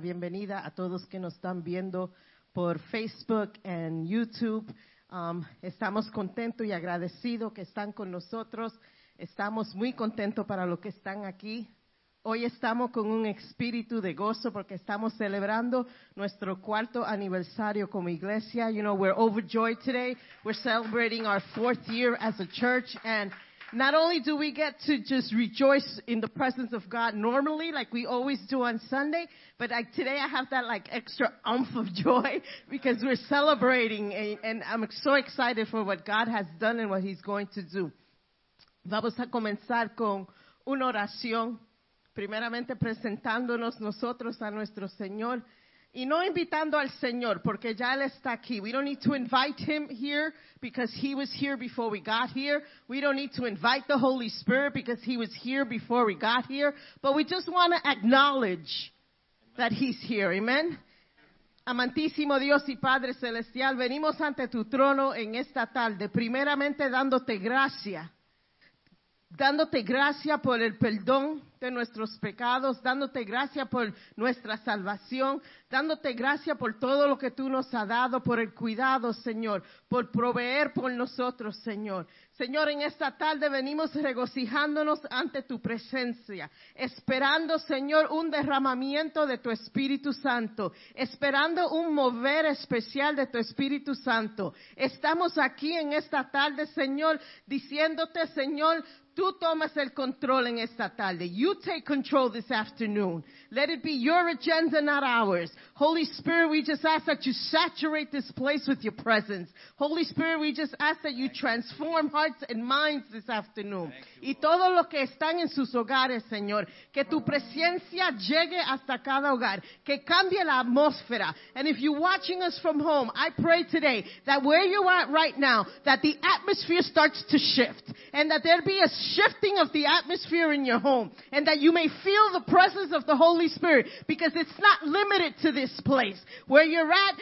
bienvenida a todos que nos están viendo por Facebook and YouTube. Um, estamos contentos y agradecidos que están con nosotros. Estamos muy contentos para los que están aquí. Hoy estamos con un espíritu de gozo porque estamos celebrando nuestro cuarto aniversario como iglesia. You know, we're overjoyed today. We're celebrating our fourth year as a church and not only do we get to just rejoice in the presence of God normally, like we always do on Sunday, but like today I have that like extra umph of joy because we're celebrating and, and I'm so excited for what God has done and what He's going to do. Vamos a comenzar con una oración, primeramente presentándonos nosotros a nuestro Señor. Y no invitando al Señor, porque ya Él está aquí. We don't need to invite Him here because He was here before we got here. We don't need to invite the Holy Spirit because He was here before we got here. But we just want to acknowledge that He's here. Amen. Amantísimo Dios y Padre Celestial, venimos ante tu trono en esta tarde, primeramente dándote gracia, dándote gracia por el perdón de nuestros pecados, dándote gracia por nuestra salvación, dándote gracia por todo lo que tú nos has dado, por el cuidado, Señor, por proveer por nosotros, Señor. Señor, en esta tarde venimos regocijándonos ante tu presencia, esperando, Señor, un derramamiento de tu Espíritu Santo, esperando un mover especial de tu Espíritu Santo. Estamos aquí en esta tarde, Señor, diciéndote, Señor, tú tomas el control en esta tarde. Take control this afternoon. Let it be your agenda, not ours. Holy Spirit, we just ask that you saturate this place with your presence. Holy Spirit, we just ask that you transform hearts and minds this afternoon. Y todo lo que están en sus hogares, Señor, que tu presencia llegue hasta cada hogar, que cambie la atmósfera. And if you're watching us from home, I pray today that where you're at right now, that the atmosphere starts to shift and that there be a shifting of the atmosphere in your home and that you may feel the presence of the Holy Spirit because it's not limited to this place. Where you're at,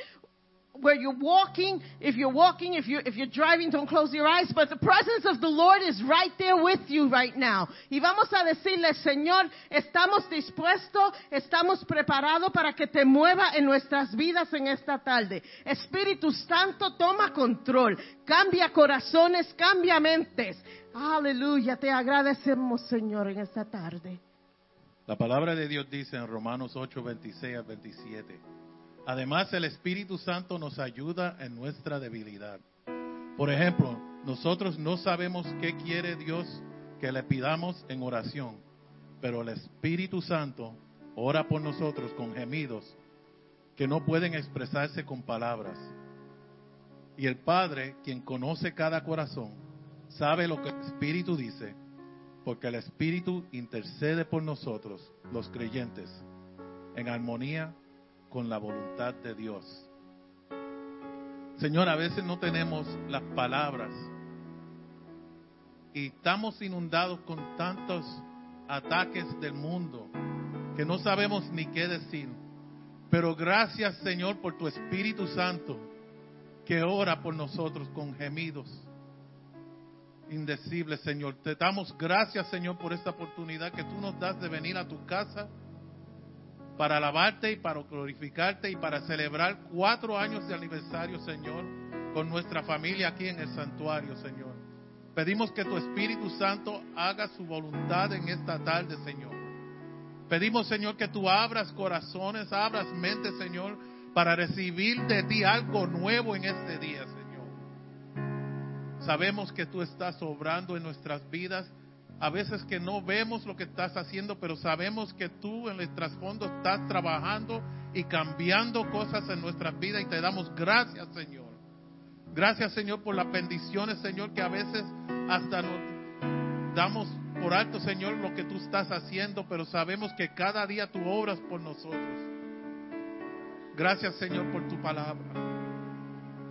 where you're walking, if you're walking, if you're, if you're driving, don't close your eyes, but the presence of the Lord is right there with you right now. Y vamos a decirle, Señor, estamos dispuestos, estamos preparados para que te mueva en nuestras vidas en esta tarde. Espíritu Santo, toma control, cambia corazones, cambia mentes. Aleluya, te agradecemos, Señor, en esta tarde. La palabra de Dios dice en Romanos 8, 26 al 27. Además, el Espíritu Santo nos ayuda en nuestra debilidad. Por ejemplo, nosotros no sabemos qué quiere Dios que le pidamos en oración, pero el Espíritu Santo ora por nosotros con gemidos que no pueden expresarse con palabras. Y el Padre, quien conoce cada corazón, sabe lo que el Espíritu dice, porque el Espíritu intercede por nosotros, los creyentes, en armonía con la voluntad de Dios. Señor, a veces no tenemos las palabras y estamos inundados con tantos ataques del mundo que no sabemos ni qué decir. Pero gracias, Señor, por tu Espíritu Santo que ora por nosotros con gemidos indecibles, Señor. Te damos gracias, Señor, por esta oportunidad que tú nos das de venir a tu casa para alabarte y para glorificarte y para celebrar cuatro años de aniversario, Señor, con nuestra familia aquí en el santuario, Señor. Pedimos que tu Espíritu Santo haga su voluntad en esta tarde, Señor. Pedimos, Señor, que tú abras corazones, abras mentes, Señor, para recibir de ti algo nuevo en este día, Señor. Sabemos que tú estás obrando en nuestras vidas. A veces que no vemos lo que estás haciendo, pero sabemos que tú en el trasfondo estás trabajando y cambiando cosas en nuestras vidas y te damos gracias, Señor. Gracias, Señor, por las bendiciones, Señor, que a veces hasta nos damos por alto, Señor, lo que tú estás haciendo, pero sabemos que cada día tú obras por nosotros. Gracias, Señor, por tu palabra.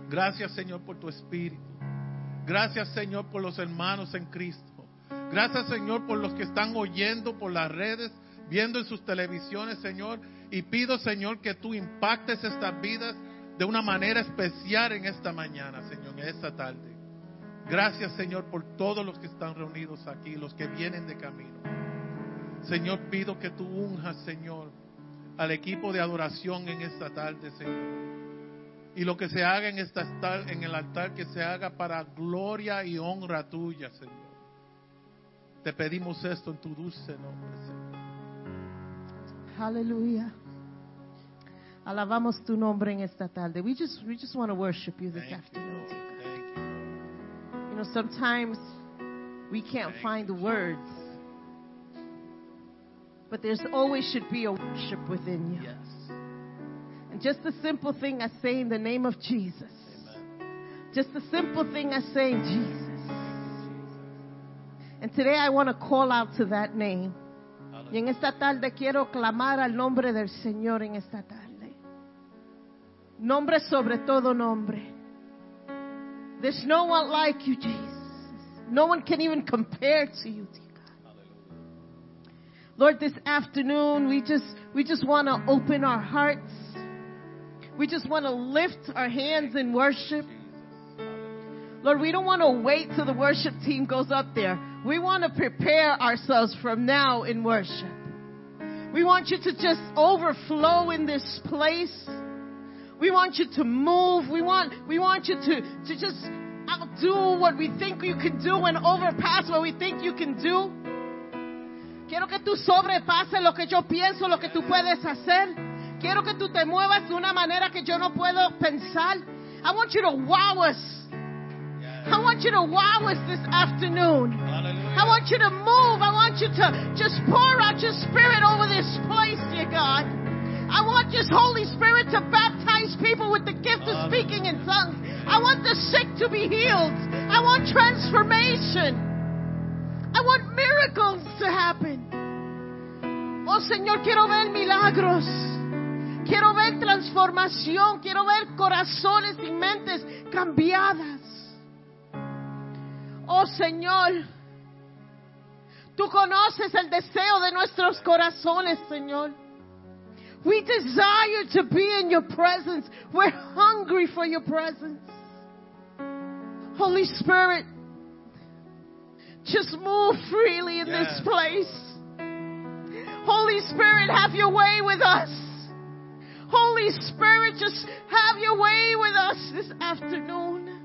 Gracias, Señor, por tu espíritu. Gracias, Señor, por los hermanos en Cristo. Gracias, Señor, por los que están oyendo por las redes, viendo en sus televisiones, Señor. Y pido, Señor, que tú impactes estas vidas de una manera especial en esta mañana, Señor, en esta tarde. Gracias, Señor, por todos los que están reunidos aquí, los que vienen de camino. Señor, pido que tú unjas, Señor, al equipo de adoración en esta tarde, Señor. Y lo que se haga en, esta, en el altar, que se haga para gloria y honra tuya, Señor. Te pedimos esto en tu dulce nombre, Señor. Aleluya. Alabamos tu nombre en esta tarde. We just, we just want to worship you this Thank afternoon. Lord. Thank you. You know, sometimes we can't Thank find the words, but there's always should be a worship within you. Yes. And just a simple thing as saying the name of Jesus. Amen. Just a simple thing as saying Jesus. And today I want to call out to that name. Y en esta tarde quiero clamar al nombre del Señor en esta tarde. Nombre sobre todo nombre. There's no one like you, Jesus. No one can even compare to you, dear God. Lord, this afternoon we just we just want to open our hearts. We just want to lift our hands in worship. Lord, we don't want to wait till the worship team goes up there. We want to prepare ourselves from now in worship. We want you to just overflow in this place. We want you to move. We want, we want you to, to just outdo what we think you can do and overpass what we think you can do. Quiero que tú sobrepases lo que yo pienso, lo que tú puedes hacer. Quiero que tú te muevas de una manera que yo no puedo pensar. I want you to wow us. I want you to wow us this afternoon. I want you to move. I want you to just pour out your spirit over this place, dear God. I want your Holy Spirit to baptize people with the gift of speaking in tongues. I want the sick to be healed. I want transformation. I want miracles to happen. Oh Señor, quiero ver milagros. Quiero ver transformación. Quiero ver corazones y mentes cambiadas. Oh Señor, tú conoces el deseo de nuestros corazones, Señor. We desire to be in your presence. We're hungry for your presence. Holy Spirit, just move freely in this place. Holy Spirit, have your way with us. Holy Spirit, just have your way with us this afternoon.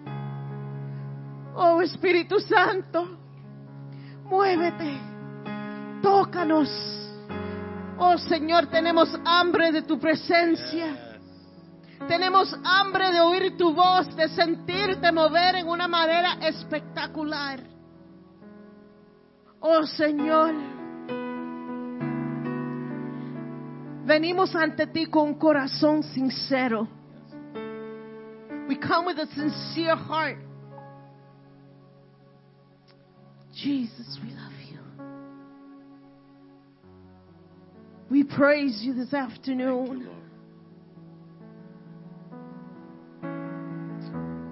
Oh Espíritu Santo, muévete, tócanos. Oh Señor, tenemos hambre de tu presencia. Tenemos hambre de oír tu voz, de sentirte mover en una manera espectacular. Oh Señor, venimos ante ti con un corazón sincero. We come with a sincere heart. Jesus, we love you. We praise you this you, afternoon. Lord.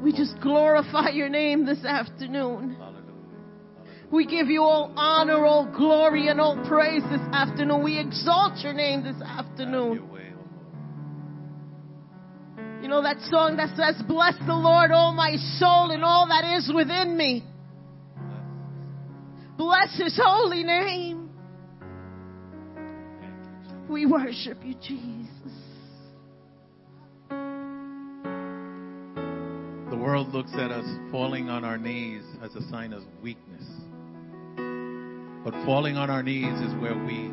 We just glorify your name this afternoon. Hallelujah. We give you all honor, all glory, and all praise this afternoon. We exalt your name this afternoon. You know that song that says, Bless the Lord, all my soul, and all that is within me. Bless his holy name. We worship you, Jesus. The world looks at us falling on our knees as a sign of weakness. But falling on our knees is where we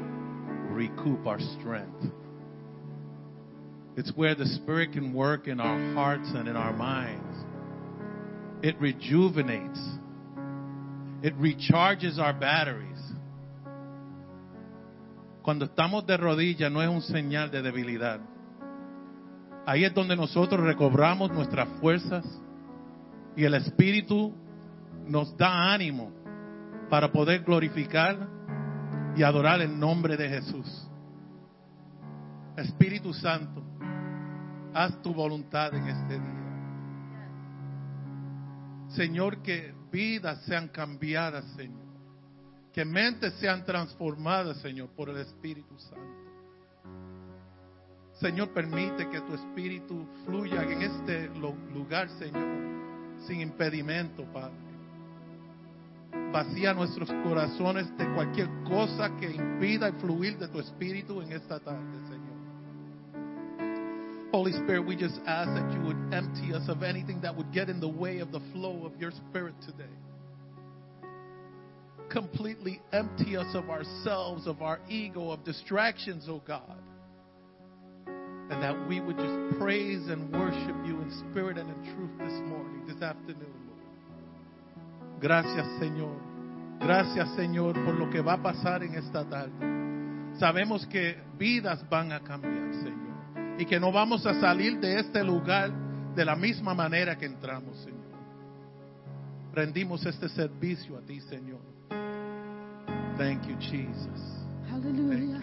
recoup our strength. It's where the Spirit can work in our hearts and in our minds. It rejuvenates, it recharges our batteries. Cuando estamos de rodillas no es un señal de debilidad. Ahí es donde nosotros recobramos nuestras fuerzas y el Espíritu nos da ánimo para poder glorificar y adorar el nombre de Jesús. Espíritu Santo, haz tu voluntad en este día. Señor, que vidas sean cambiadas, Señor. Que mentes sean transformadas, Señor, por el Espíritu Santo. Señor, permite que tu Espíritu fluya en este lugar, Señor, sin impedimento, Padre. Vacía nuestros corazones de cualquier cosa que impida el fluir de tu Espíritu en esta tarde, Señor. Holy Spirit, we just ask that you would empty us of anything that would get in the way of the flow of your Spirit today. Completely empty us of ourselves, of our ego, of distractions, oh God. And that we would just praise and worship you in spirit and in truth this morning, this afternoon, Lord. Gracias, Señor. Gracias, Señor, por lo que va a pasar en esta tarde. Sabemos que vidas van a cambiar, Señor y que no vamos a salir de este lugar de la misma manera que entramos, Señor. Rendimos este servicio a ti, Señor. Thank you, Jesus. Aleluya.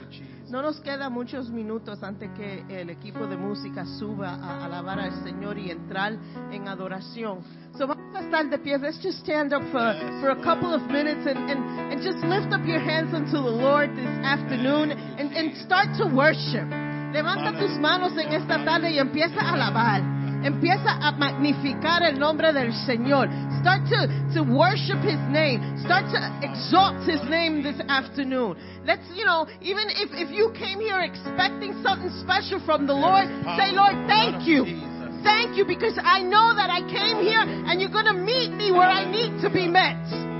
No nos quedan muchos minutos antes que el equipo de música suba a alabar al Señor y entrar en adoración. So vamos a estar de pie. Let's just stand up for, for a couple of minutes and, and, and just lift up your hands unto the Lord this afternoon and, and start to worship. Levanta tus manos en esta tarde y empieza a alabar. Empieza a magnificar el nombre del Señor. Start to, to worship His name. Start to exalt His name this afternoon. Let's, you know, even if, if you came here expecting something special from the Lord, say, Lord, thank you. Thank you because I know that I came here and you're going to meet me where I need to be met.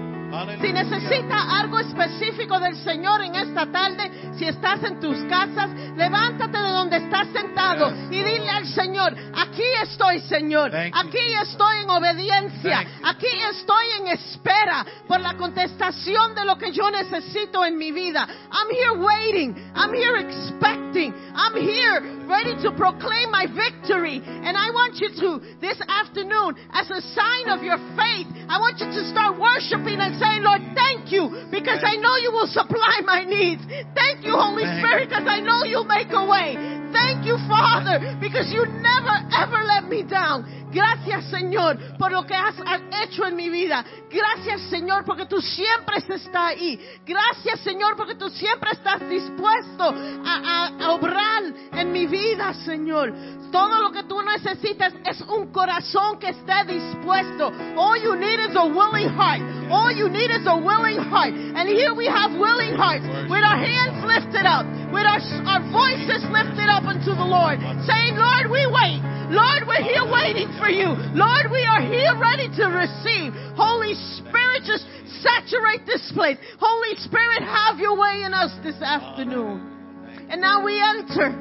Si necesita algo específico del Señor en esta tarde, si estás en tus casas, levántate de donde estás sentado y dile al Señor, aquí estoy Señor, aquí estoy en obediencia, aquí estoy en espera por la contestación de lo que yo necesito en mi vida. I'm here waiting, I'm here expecting, I'm here ready to proclaim my victory. And I want you to, this afternoon, as a sign of your faith, I want you to start worshiping and saying, Lord, thank you, because I know you will supply my needs. Thank you, Holy Spirit, because I know you'll make a way. Thank you, Father, because you never ever let me down. Gracias, Señor, por lo que has hecho en mi vida. Gracias, Señor, porque tú siempre estás ahí. Gracias, Señor, porque tú siempre estás dispuesto a, a- a obrar en mi vida, Señor. Todo lo que tú necesitas es un corazón que esté dispuesto. All you need is a willing heart. All you need is a willing heart. And here we have willing hearts with our hands lifted up, with our, our voices lifted up unto the Lord, saying, Lord, we wait. Lord, we're here waiting for you. Lord, we are here ready to receive. Holy Spirit, just saturate this place. Holy Spirit, have your way in us this afternoon. And now we enter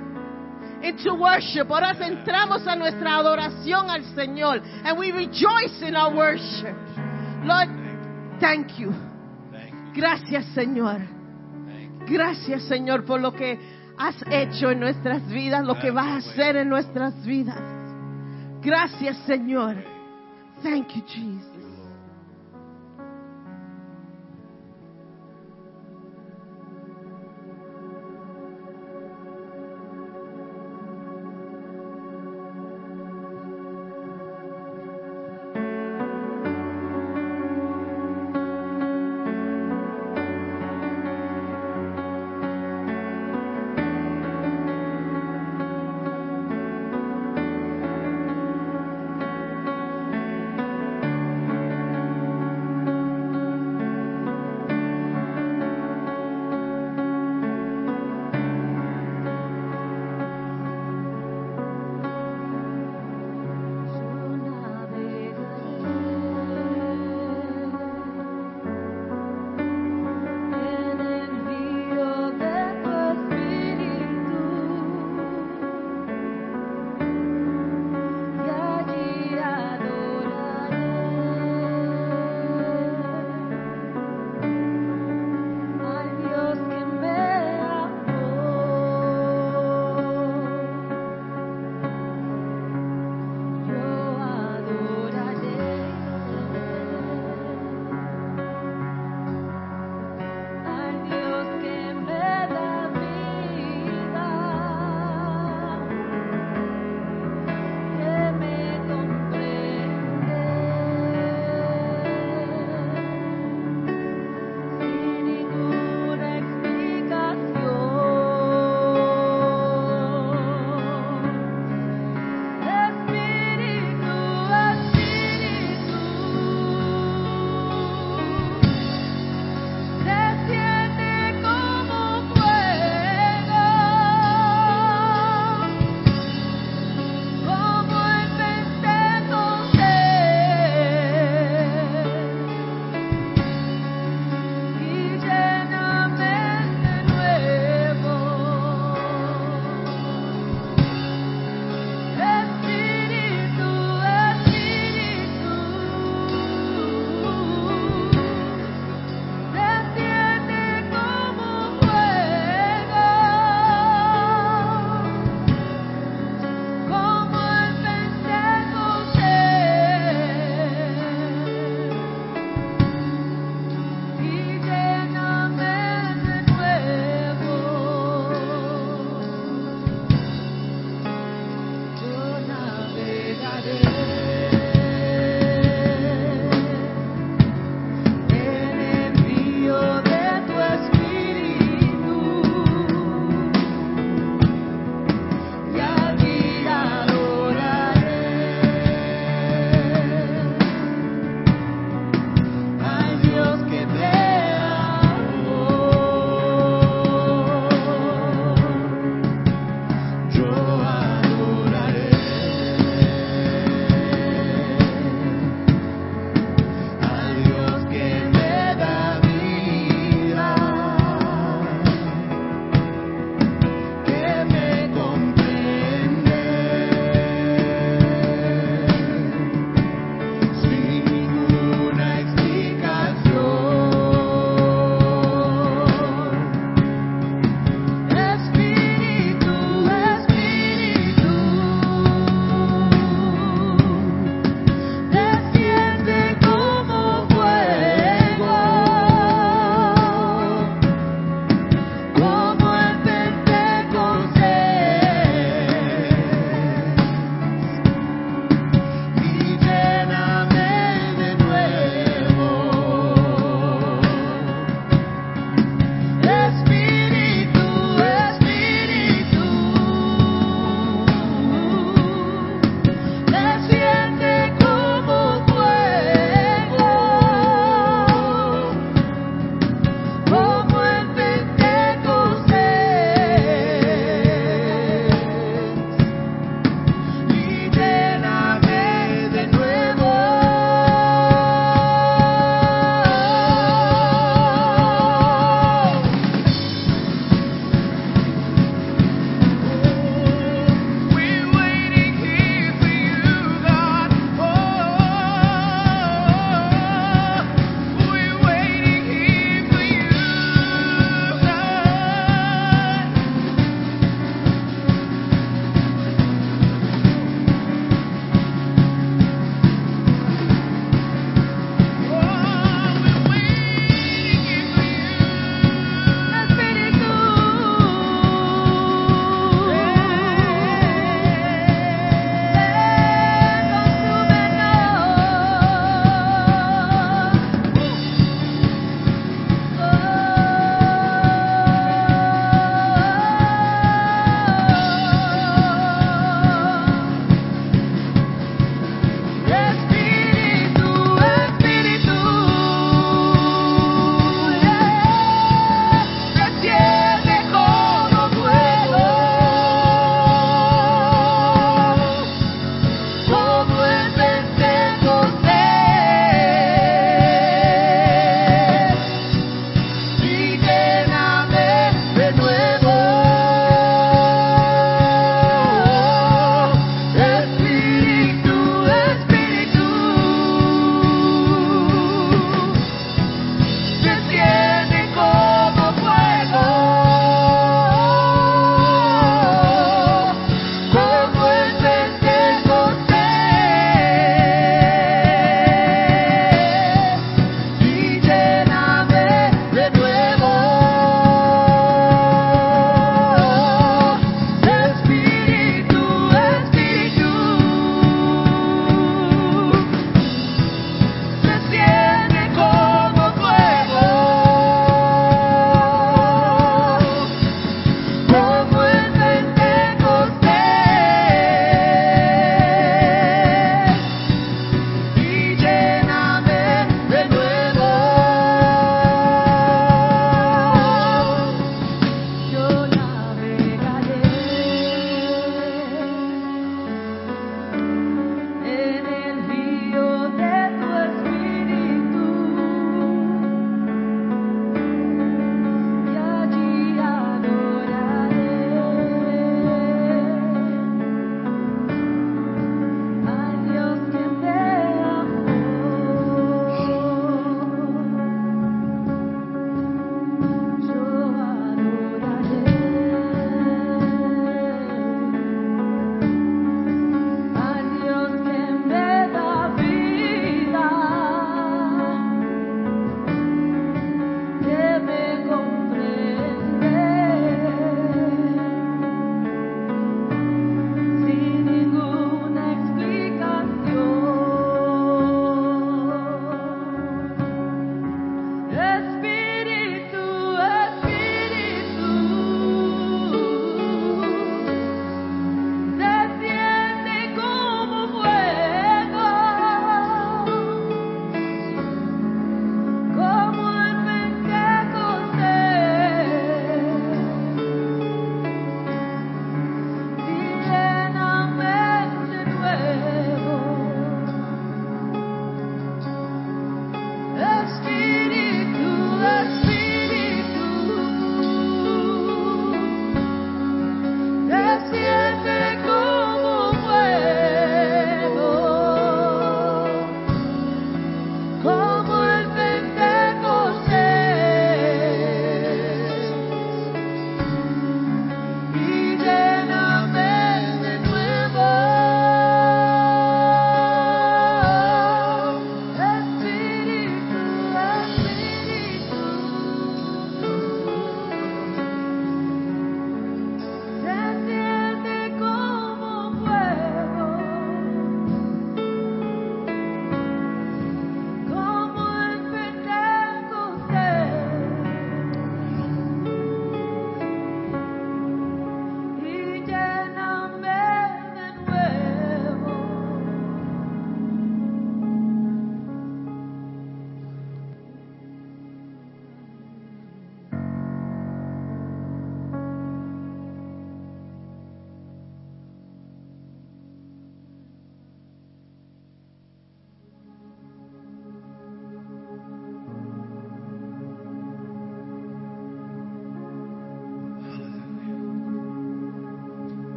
into worship. Ahora entramos a nuestra adoración al Señor. And we rejoice in our worship. Lord, thank you. Gracias, Señor. Gracias, Señor, por lo que has hecho en nuestras vidas, lo que vas a hacer en nuestras vidas. Gracias, Señor. Thank you, Jesus.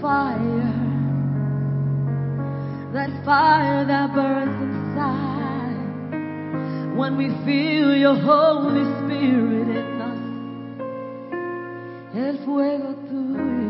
fire, that fire that burns inside. When we feel your Holy Spirit in us, el fuego tuyo.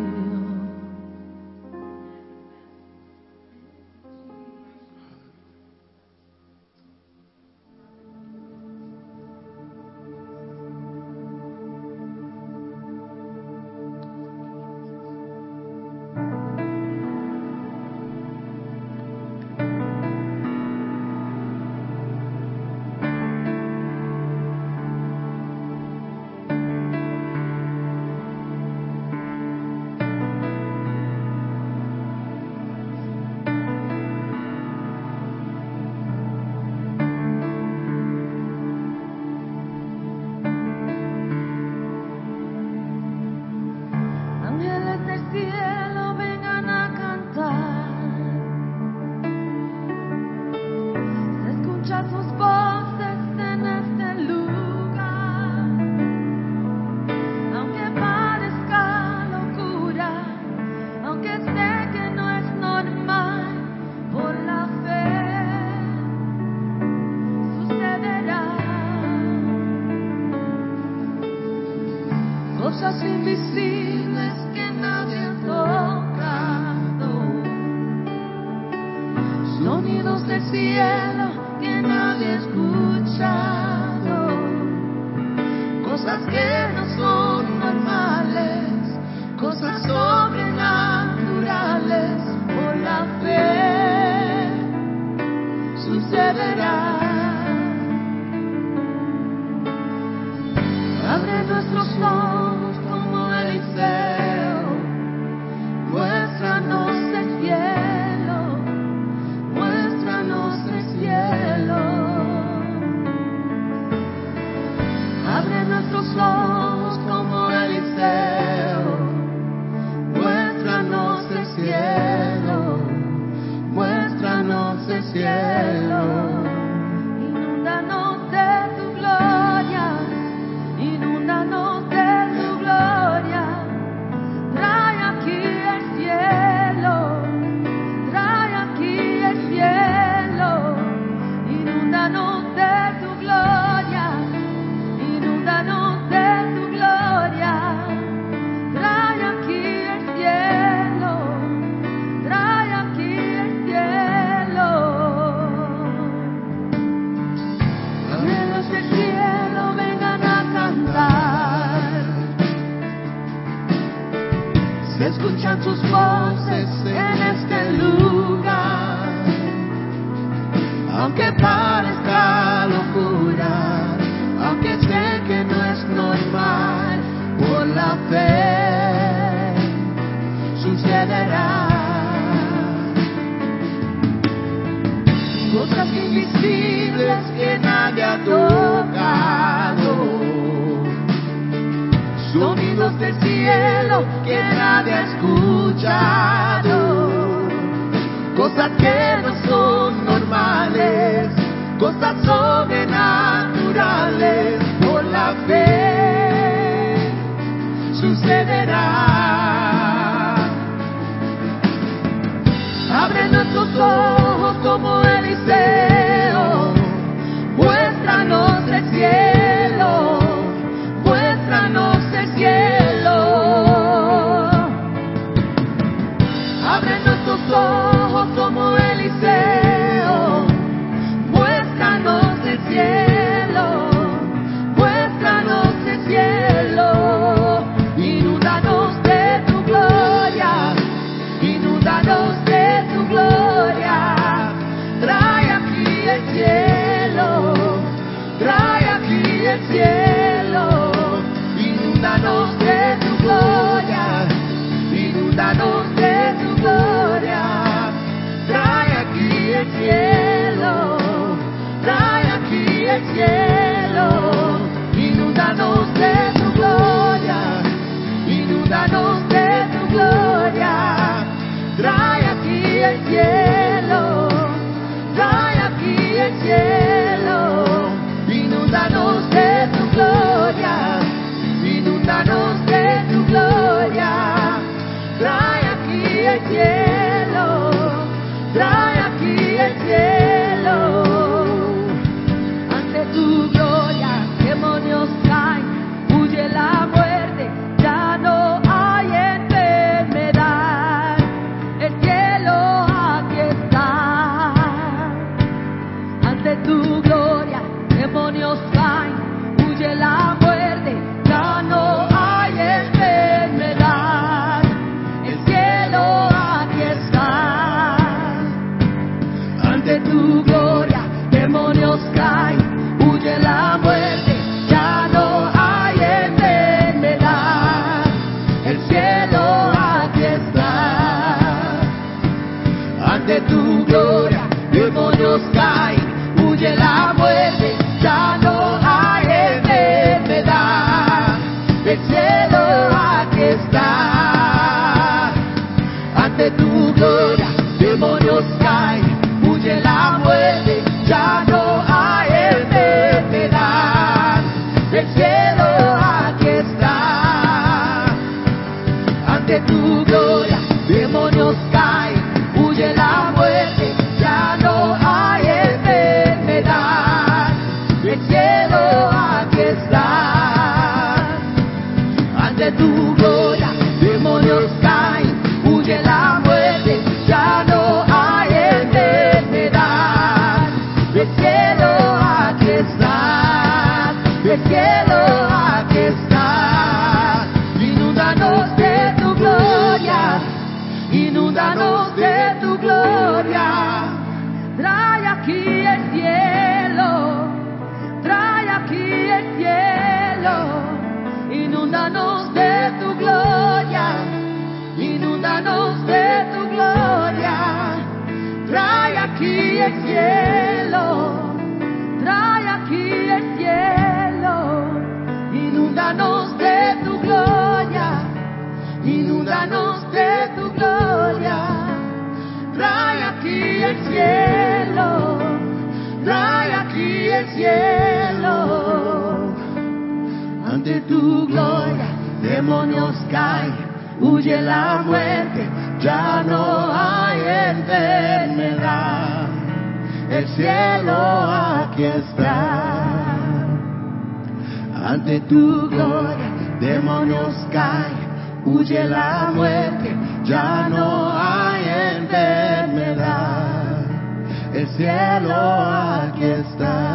Abre nuestros ojos como Eliseo. Caen, huye la muerte, ya no hay enfermedad. El cielo aquí está. Ante tu gloria, demonios caen, huye la muerte, ya no hay enfermedad. El cielo aquí está.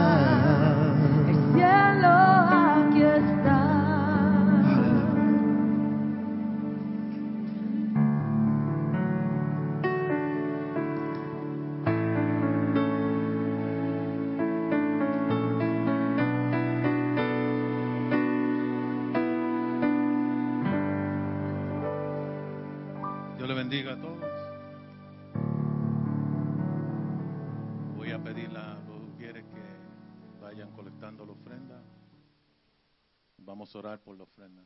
Vamos orar por la ofrenda.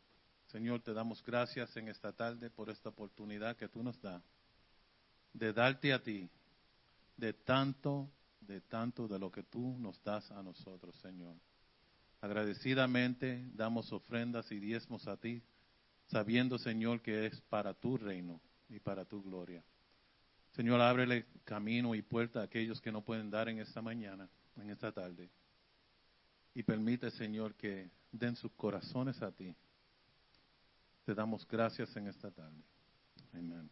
Señor, te damos gracias en esta tarde por esta oportunidad que tú nos das de darte a ti de tanto, de tanto de lo que tú nos das a nosotros, Señor. Agradecidamente damos ofrendas y diezmos a ti, sabiendo, Señor, que es para tu reino y para tu gloria. Señor, ábrele camino y puerta a aquellos que no pueden dar en esta mañana, en esta tarde. Y permite, Señor, que den sus corazones a ti. Te damos gracias en esta tarde. Amén.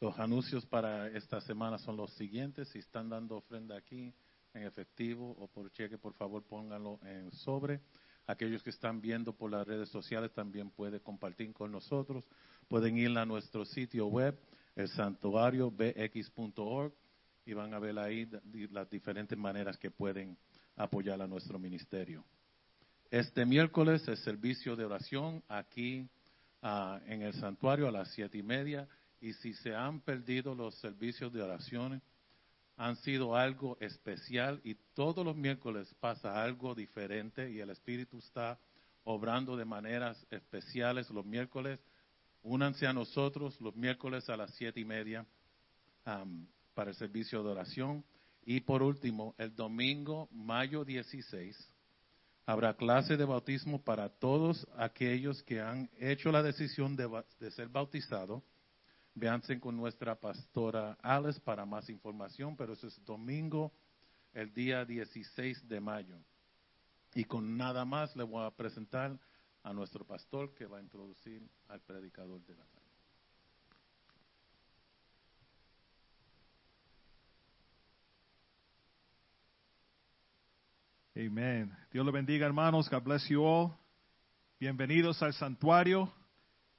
Los anuncios para esta semana son los siguientes. Si están dando ofrenda aquí en efectivo o por cheque, por favor pónganlo en sobre. Aquellos que están viendo por las redes sociales también pueden compartir con nosotros. Pueden ir a nuestro sitio web, el santuario bx.org, y van a ver ahí las diferentes maneras que pueden apoyar a nuestro ministerio. Este miércoles el servicio de oración aquí ah, en el santuario a las siete y media. Y si se han perdido los servicios de oración, han sido algo especial y todos los miércoles pasa algo diferente y el Espíritu está obrando de maneras especiales los miércoles. Únanse a nosotros los miércoles a las siete y media am, para el servicio de oración. Y por último, el domingo, mayo 16, habrá clase de bautismo para todos aquellos que han hecho la decisión de, ser bautizados. Véanse con nuestra pastora Alice para más información, pero eso es domingo, el día 16 de mayo. Y con nada más le voy a presentar a nuestro pastor que va a introducir al predicador de la tarde. Amen. Dios le bendiga, hermanos. God bless you all. Bienvenidos al santuario.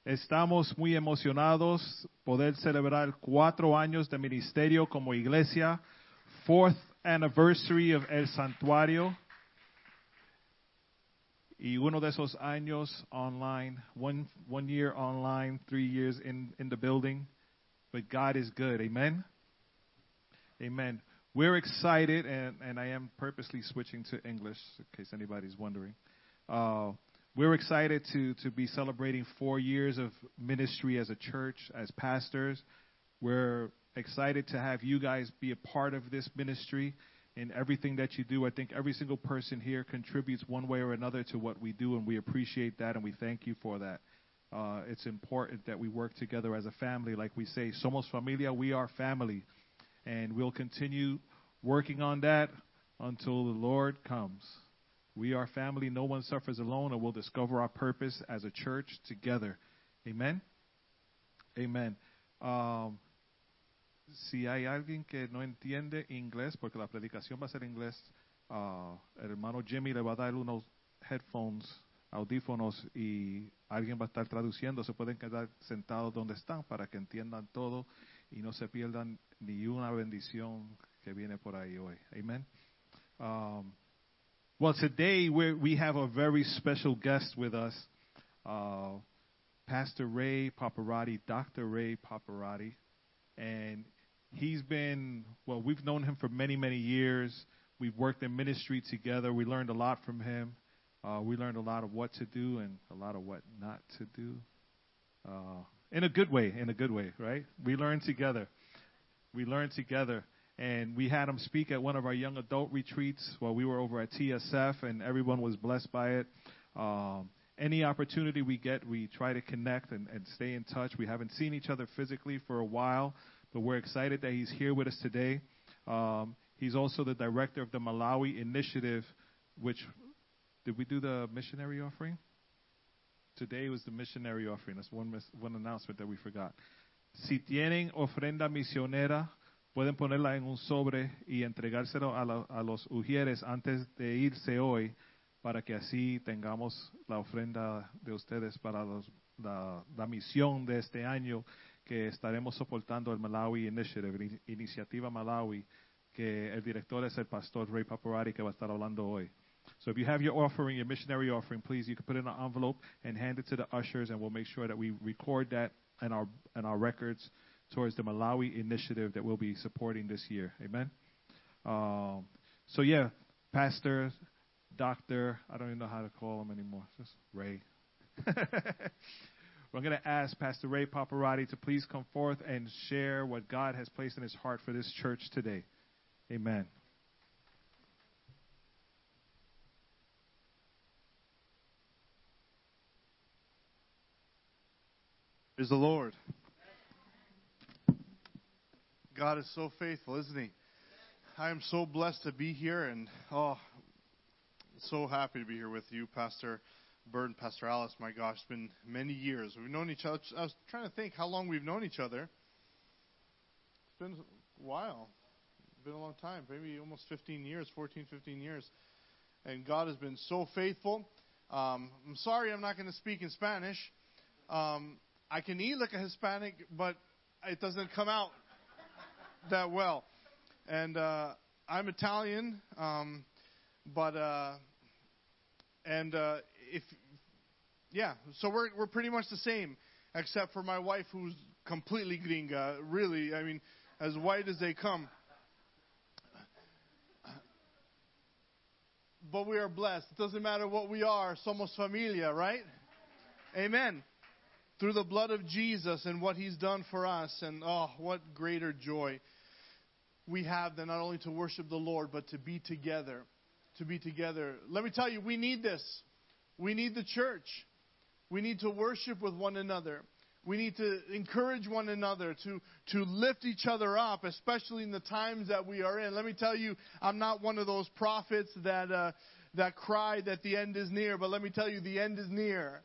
Estamos muy emocionados poder celebrar cuatro años de ministerio como iglesia. Fourth anniversary of El Santuario. Y uno de esos años online, one, one year online, three years in, in the building. But God is good. Amen. Amen. We're excited, and, and I am purposely switching to English in case anybody's wondering. Uh, we're excited to, to be celebrating four years of ministry as a church, as pastors. We're excited to have you guys be a part of this ministry in everything that you do. I think every single person here contributes one way or another to what we do, and we appreciate that, and we thank you for that. Uh, it's important that we work together as a family, like we say, somos familia, we are family, and we'll continue working on that until the Lord comes. We are family, no one suffers alone, and we'll discover our purpose as a church together. Amen. Amen. Um, si hay alguien que no entiende inglés, porque la predicación va a ser inglés, uh, el hermano Jimmy le va a dar unos headphones, audífonos, y alguien va a estar traduciendo. Se pueden quedar sentados donde están para que entiendan todo y no se pierdan ni una bendición que viene por ahí hoy. Amen. Um, well, today we we have a very special guest with us, uh, Pastor Ray Paparatti, Dr. Ray Paparatti, and he's been well. We've known him for many many years. We've worked in ministry together. We learned a lot from him. Uh, we learned a lot of what to do and a lot of what not to do. Uh, in a good way, in a good way, right? We learned together. We learned together and we had him speak at one of our young adult retreats while we were over at TSF, and everyone was blessed by it. Um, any opportunity we get, we try to connect and, and stay in touch. We haven't seen each other physically for a while, but we're excited that he's here with us today. Um, he's also the director of the Malawi Initiative, which did we do the missionary offering? Today was the missionary offering. That's one, one announcement that we forgot. Si tienen ofrenda misionera, pueden ponerla en un sobre y entregárselo a, la, a los ujieres antes de irse hoy para que así tengamos la ofrenda de ustedes para la, misión de este año que estaremos soportando el Malawi Initiative, Iniciativa Malawi, que el director es el pastor Ray Paparati que va a estar hablando hoy. So if you have your offering, your missionary offering, please, you can put it in an envelope and hand it to the ushers, and we'll make sure that we record that in our in our records towards the Malawi initiative that we'll be supporting this year. Amen. Um, so yeah, pastor, doctor, I don't even know how to call him anymore. Just Ray. We're going to ask Pastor Ray Paparatti to please come forth and share what God has placed in his heart for this church today. Amen. Is the Lord. God is so faithful, isn't He? I am so blessed to be here and, oh, so happy to be here with you, Pastor Bird and Pastor Alice. My gosh, it's been many years. We've known each other. I was trying to think how long we've known each other. It's been a while. It's been a long time, maybe almost 15 years, 14, 15 years. And God has been so faithful. Um, I'm sorry I'm not going to speak in Spanish. Um, I can eat like a Hispanic, but it doesn't come out that well. And uh, I'm Italian, um, but uh, and uh, if yeah, so we're we're pretty much the same, except for my wife who's completely gringa. Really, I mean, as white as they come. But we are blessed. It doesn't matter what we are. Somos familia, right? Amen. Through the blood of Jesus and what He's done for us, and oh, what greater joy we have than not only to worship the Lord, but to be together. To be together. Let me tell you, we need this. We need the church. We need to worship with one another. We need to encourage one another to, to lift each other up, especially in the times that we are in. Let me tell you, I'm not one of those prophets that, uh, that cry that the end is near, but let me tell you, the end is near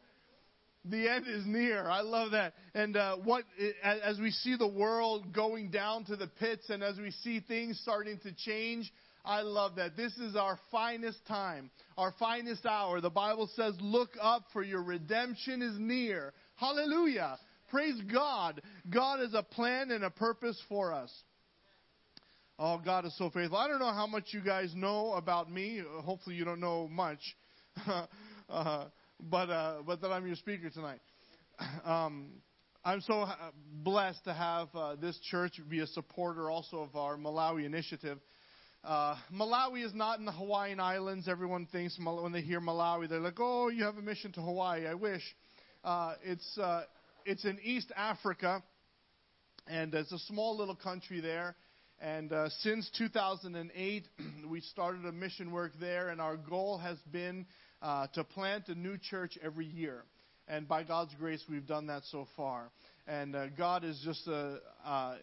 the end is near. I love that. And uh, what as we see the world going down to the pits, and as we see things starting to change, I love that. This is our finest time, our finest hour. The Bible says, "Look up, for your redemption is near." Hallelujah! Praise God. God has a plan and a purpose for us. Oh, God is so faithful. I don't know how much you guys know about me. Hopefully, you don't know much. uh, but uh, but that I'm your speaker tonight. Um, I'm so blessed to have uh, this church be a supporter also of our Malawi initiative. Uh, Malawi is not in the Hawaiian Islands. Everyone thinks when they hear Malawi, they're like, "Oh, you have a mission to Hawaii." I wish. Uh, it's uh, it's in East Africa, and it's a small little country there. And uh, since 2008, we started a mission work there, and our goal has been uh, to plant a new church every year. And by God's grace, we've done that so far. And uh, God is just uh, uh,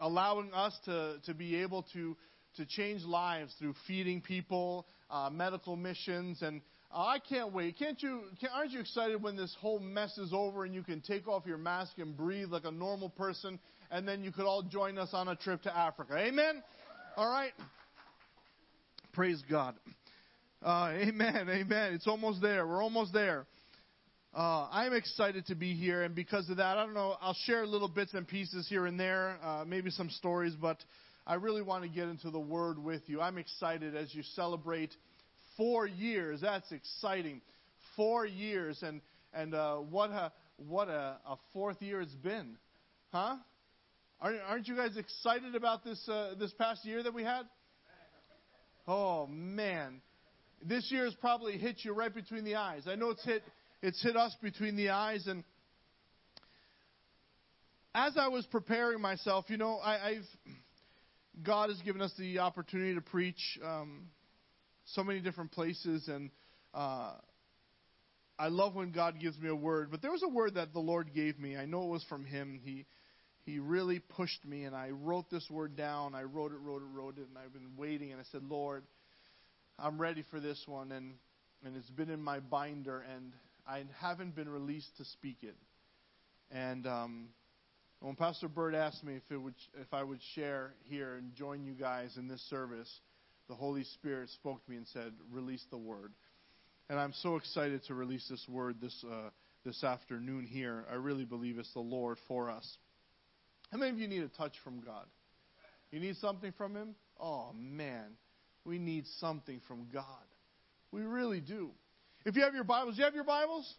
allowing us to, to be able to, to change lives through feeding people, uh, medical missions, and I can't wait. Can't you? Can, aren't you excited when this whole mess is over and you can take off your mask and breathe like a normal person, and then you could all join us on a trip to Africa? Amen. All right. Praise God. Uh, amen. Amen. It's almost there. We're almost there. Uh, I'm excited to be here, and because of that, I don't know. I'll share little bits and pieces here and there, uh, maybe some stories, but I really want to get into the Word with you. I'm excited as you celebrate four years. That's exciting. Four years, and and uh, what a what a, a fourth year it's been, huh? Aren't, aren't you guys excited about this uh, this past year that we had? Oh man, this year has probably hit you right between the eyes. I know it's hit it's hit us between the eyes, and as I was preparing myself, you know, I, I've God has given us the opportunity to preach um, so many different places, and uh, I love when God gives me a word. But there was a word that the Lord gave me. I know it was from Him. He He really pushed me, and I wrote this word down. I wrote it, wrote it, wrote it, and I've been waiting. And I said, Lord, I'm ready for this one, and and it's been in my binder, and I haven't been released to speak it. And um, when Pastor Bird asked me if it would, if I would share here and join you guys in this service, the Holy Spirit spoke to me and said, "Release the word." And I'm so excited to release this word this uh, this afternoon here. I really believe it's the Lord for us. How many of you need a touch from God? You need something from Him? Oh man, we need something from God. We really do. If you have your Bibles, you have your Bibles?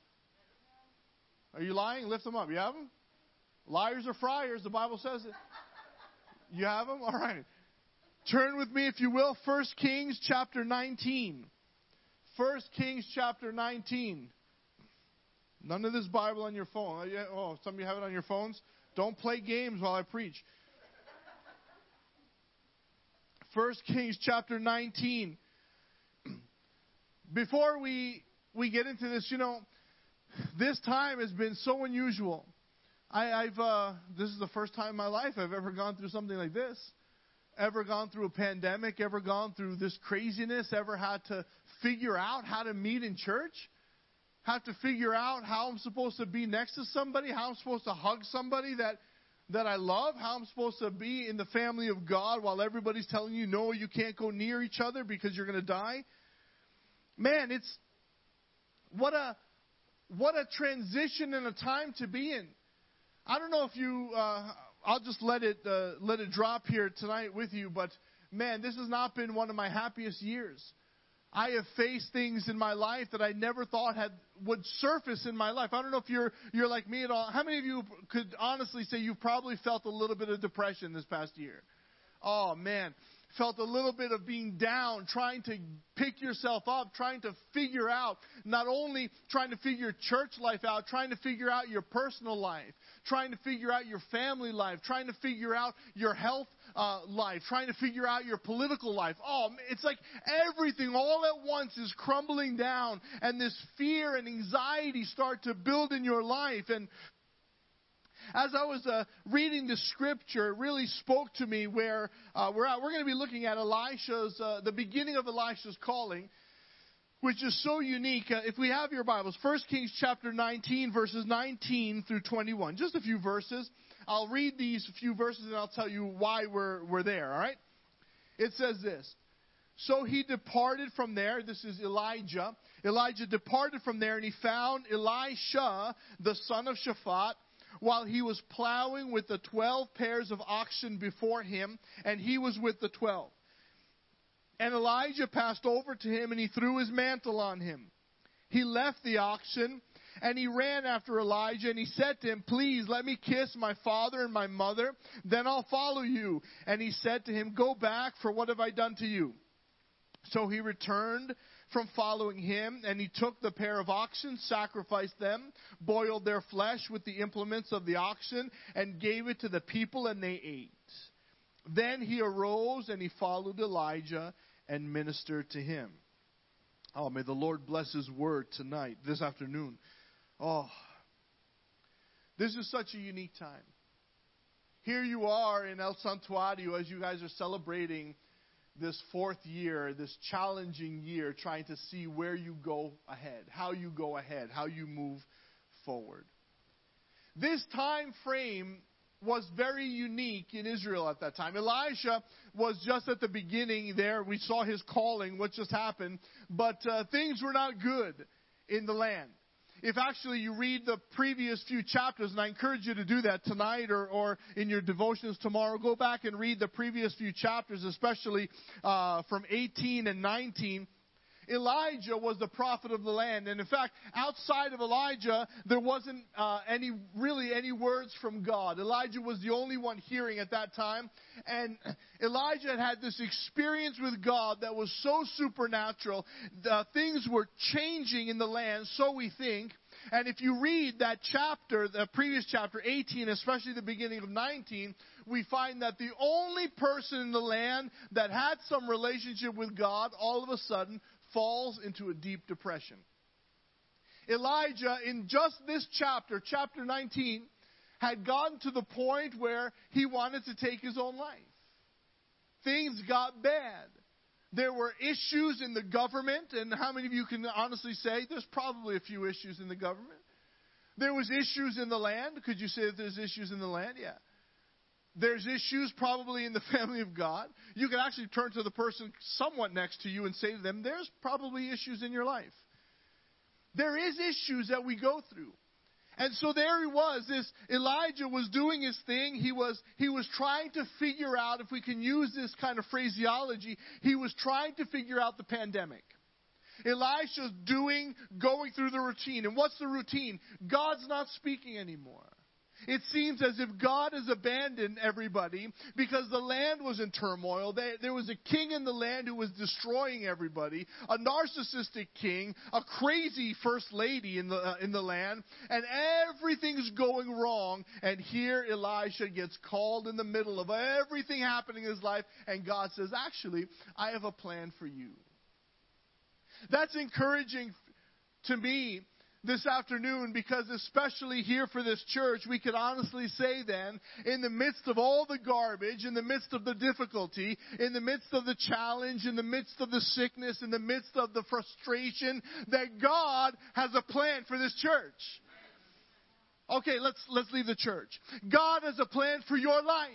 Are you lying? Lift them up. You have them? Liars are friars, the Bible says it. You have them? All right. Turn with me, if you will, 1 Kings chapter 19. 1 Kings chapter 19. None of this Bible on your phone. Oh, oh, some of you have it on your phones? Don't play games while I preach. 1 Kings chapter 19. Before we, we get into this, you know, this time has been so unusual. I, I've uh, this is the first time in my life I've ever gone through something like this. Ever gone through a pandemic? Ever gone through this craziness? Ever had to figure out how to meet in church? Have to figure out how I'm supposed to be next to somebody? How I'm supposed to hug somebody that that I love? How I'm supposed to be in the family of God while everybody's telling you no, you can't go near each other because you're going to die? Man, it's what a what a transition and a time to be in. I don't know if you. Uh, I'll just let it uh, let it drop here tonight with you. But man, this has not been one of my happiest years. I have faced things in my life that I never thought had would surface in my life. I don't know if you're you're like me at all. How many of you could honestly say you've probably felt a little bit of depression this past year? Oh man, felt a little bit of being down, trying to pick yourself up, trying to figure out, not only trying to figure church life out, trying to figure out your personal life, trying to figure out your family life, trying to figure out your health uh, life, trying to figure out your political life. Oh, it's like everything all at once is crumbling down, and this fear and anxiety start to build in your life. And as I was uh, reading the scripture, it really spoke to me where uh, we're at. We're going to be looking at Elisha's, uh, the beginning of Elisha's calling, which is so unique. Uh, if we have your Bibles, 1 Kings chapter 19, verses 19 through 21. Just a few verses. I'll read these few verses and I'll tell you why we're, we're there, all right? It says this. So he departed from there. This is Elijah. Elijah departed from there and he found Elisha, the son of Shaphat, while he was plowing with the twelve pairs of oxen before him, and he was with the twelve. And Elijah passed over to him, and he threw his mantle on him. He left the oxen And he ran after Elijah and he said to him, Please let me kiss my father and my mother, then I'll follow you. And he said to him, Go back, for what have I done to you? So he returned from following him, and he took the pair of oxen, sacrificed them, boiled their flesh with the implements of the oxen, and gave it to the people, and they ate. Then he arose and he followed Elijah and ministered to him. Oh, may the Lord bless his word tonight, this afternoon. Oh, this is such a unique time. Here you are in El Santuario as you guys are celebrating this fourth year, this challenging year, trying to see where you go ahead, how you go ahead, how you move forward. This time frame was very unique in Israel at that time. Elijah was just at the beginning there. We saw his calling, what just happened, but uh, things were not good in the land if actually you read the previous few chapters, and I encourage you to do that tonight or, or in your devotions tomorrow, go back and read the previous few chapters, especially uh, from 18 and 19. Elijah was the prophet of the land, and in fact, outside of Elijah, there wasn't uh, any really any words from God. Elijah was the only one hearing at that time, and Elijah had had this experience with God that was so supernatural. Things were changing in the land, so we think. And if you read that chapter, the previous chapter 18, especially the beginning of 19, we find that the only person in the land that had some relationship with God all of a sudden falls into a deep depression. Elijah, in just this chapter, chapter 19, had gotten to the point where he wanted to take his own life. Things got bad. There were issues in the government, and how many of you can honestly say there's probably a few issues in the government? There was issues in the land. Could you say that there's issues in the land? Yeah. There's issues probably in the family of God. You can actually turn to the person somewhat next to you and say to them, There's probably issues in your life. There is issues that we go through. And so there he was. This Elijah was doing his thing. He was he was trying to figure out if we can use this kind of phraseology. He was trying to figure out the pandemic. Elisha's doing going through the routine. And what's the routine? God's not speaking anymore. It seems as if God has abandoned everybody because the land was in turmoil. There was a king in the land who was destroying everybody, a narcissistic king, a crazy first lady in the, uh, in the land, and everything's going wrong. And here Elisha gets called in the middle of everything happening in his life, and God says, Actually, I have a plan for you. That's encouraging to me this afternoon because, especially here for this church, we could honestly say then, in the midst of all the garbage, in the midst of the difficulty, in the midst of the challenge, in the midst of the sickness, in the midst of the frustration, that God has a plan for this church. Okay, let's, let's leave the church. God has a plan for your life,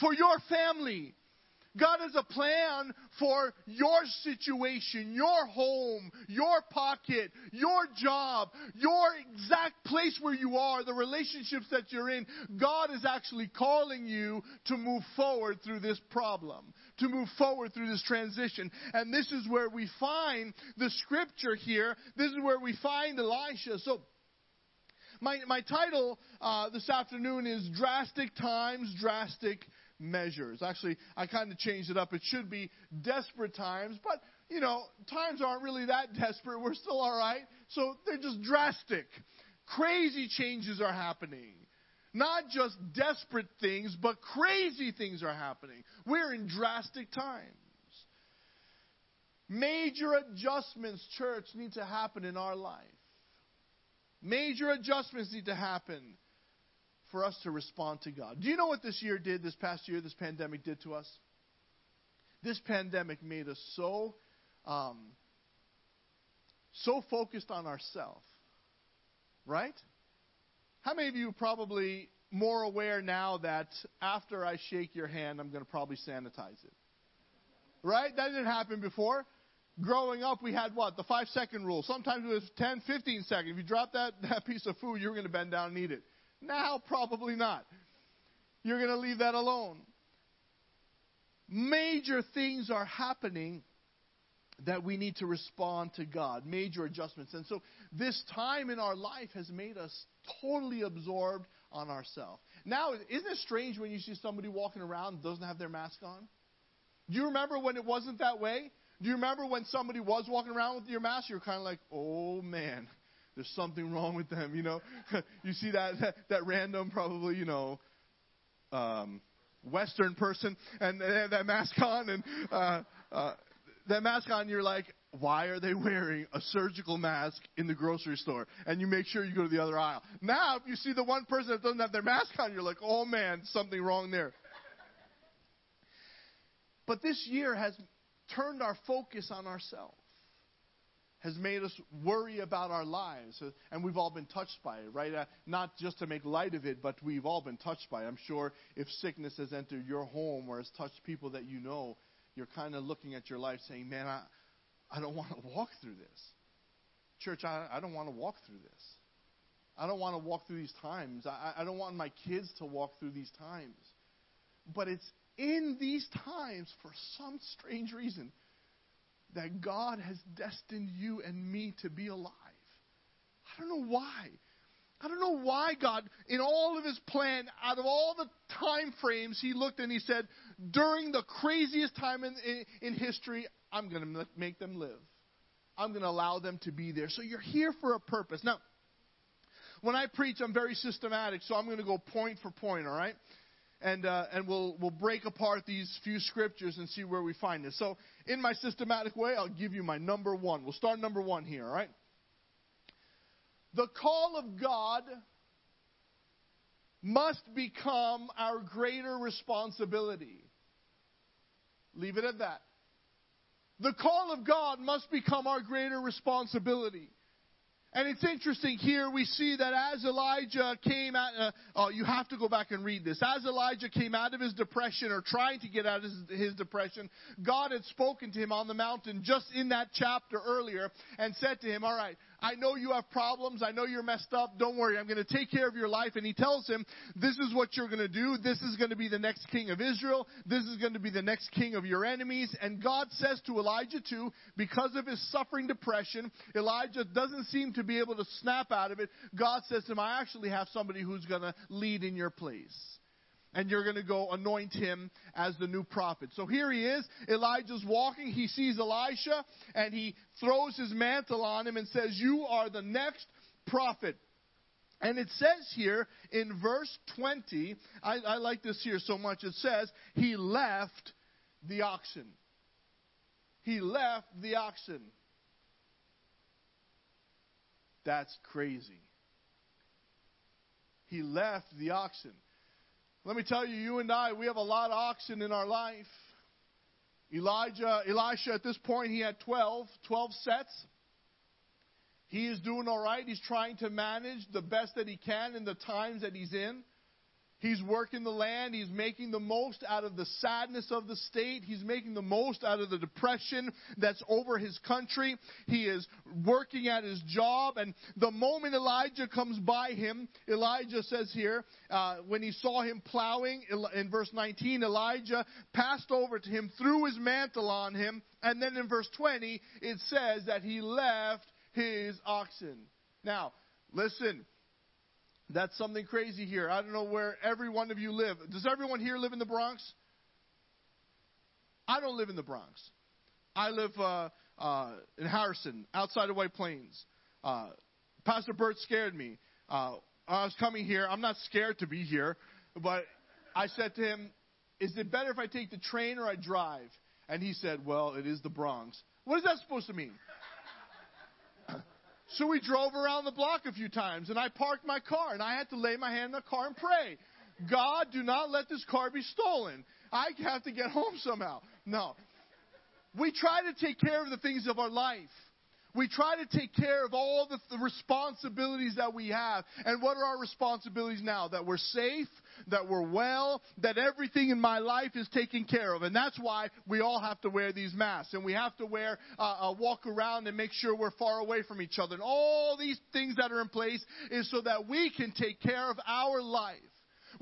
for your family, God has a plan for your situation, your home, your pocket, your job, your exact place where you are, the relationships that you're in. God is actually calling you to move forward through this problem, to move forward through this transition. And this is where we find the scripture here. This is where we find Elisha. So, my, my title uh, this afternoon is Drastic Times, Drastic measures. Actually, I kind of changed it up. It should be desperate times, but you know, times aren't really that desperate. We're still all right. So they're just drastic. Crazy changes are happening. Not just desperate things, but crazy things are happening. We're in drastic times. Major adjustments, church, need to happen in our life. Major adjustments need to happen for us to respond to God. Do you know what this year did, this past year, this pandemic did to us? This pandemic made us so, um, so focused on ourselves, right? How many of you are probably more aware now that after I shake your hand, I'm going to probably sanitize it? Right? That didn't happen before. Growing up, we had what? The five second rule. Sometimes it was 10, 15 seconds. If you drop that, that piece of food, you were going to bend down and eat it. Now, probably not. You're going to leave that alone. Major things are happening that we need to respond to God, major adjustments. And so this time in our life has made us totally absorbed on ourselves. Now, isn't it strange when you see somebody walking around doesn't have their mask on? Do you remember when it wasn't that way? Do you remember when somebody was walking around with your mask? You're kind of like, oh man, there's something wrong with them, you know? you see that, that, that random, probably, you know, um, Western person and they have that mask on and uh, uh, that mask on, you're like, why are they wearing a surgical mask in the grocery store? And you make sure you go to the other aisle. Now, if you see the one person that doesn't have their mask on, you're like, oh man, something wrong there. But this year has turned our focus on ourselves, has made us worry about our lives. And we've all been touched by it, right? Uh, not just to make light of it, but we've all been touched by it. I'm sure if sickness has entered your home or has touched people that you know, you're kind of looking at your life saying, man, I, I don't want to walk through this. Church, I, I don't want to walk through this. I don't want to walk through these times. I, I don't want my kids to walk through these times. But it's in these times, for some strange reason, that God has destined you and me to be alive. I don't know why. I don't know why God, in all of his plan, out of all the time frames, he looked and he said, during the craziest time in, in, in history, I'm going to make them live. I'm going to allow them to be there. So you're here for a purpose. Now, when I preach, I'm very systematic, so I'm going to go point for point, all right? And, uh, and we'll, we'll break apart these few scriptures and see where we find this. So, in my systematic way, I'll give you my number one. We'll start number one here, all right? The call of God must become our greater responsibility. Leave it at that. The call of God must become our greater responsibility. And it's interesting here, we see that as Elijah came out, uh, oh, you have to go back and read this. As Elijah came out of his depression or trying to get out of his, his depression, God had spoken to him on the mountain just in that chapter earlier and said to him, All right, I know you have problems. I know you're messed up. Don't worry. I'm going to take care of your life. And he tells him, this is what you're going to do. This is going to be the next king of Israel. This is going to be the next king of your enemies. And God says to Elijah too, because of his suffering depression, Elijah doesn't seem to be able to snap out of it. God says to him, I actually have somebody who's going to lead in your place and you're going to go anoint him as the new prophet. So here he is. Elijah's walking. He sees Elisha and he throws his mantle on him and says, You are the next prophet. And it says here in verse 20, I, I like this here so much. It says, He left the oxen. He left the oxen. That's crazy. He left the oxen. Let me tell you, you and I, we have a lot of oxen in our life. Elijah, Elisha, at this point, he had 12, 12 sets. He is doing all right. He's trying to manage the best that he can in the times that he's in. He's working the land. He's making the most out of the sadness of the state. He's making the most out of the depression that's over his country. He is working at his job. And the moment Elijah comes by him, Elijah says here, uh, when he saw him plowing, in verse 19, Elijah passed over to him, threw his mantle on him. And then in verse 20, it says that he left his oxen. Now, listen, that's something crazy here. I don't know where every one of you live. Does everyone here live in the Bronx? I don't live in the Bronx. I live uh, uh, in Harrison, outside of White Plains. Uh, Pastor Bert scared me. Uh, I was coming here. I'm not scared to be here, but I said to him, Is it better if I take the train or I drive? And he said, Well, it is the Bronx. What is that supposed to mean? So we drove around the block a few times, and I parked my car, and I had to lay my hand in the car and pray. God, do not let this car be stolen. I have to get home somehow. No. We try to take care of the things of our life. We try to take care of all the, the, responsibilities that we have. And what are our responsibilities now? That we're safe, that we're well, that everything in my life is taken care of. And that's why we all have to wear these masks. And we have to wear, uh, uh, walk around and make sure we're far away from each other. And all these things that are in place is so that we can take care of our life.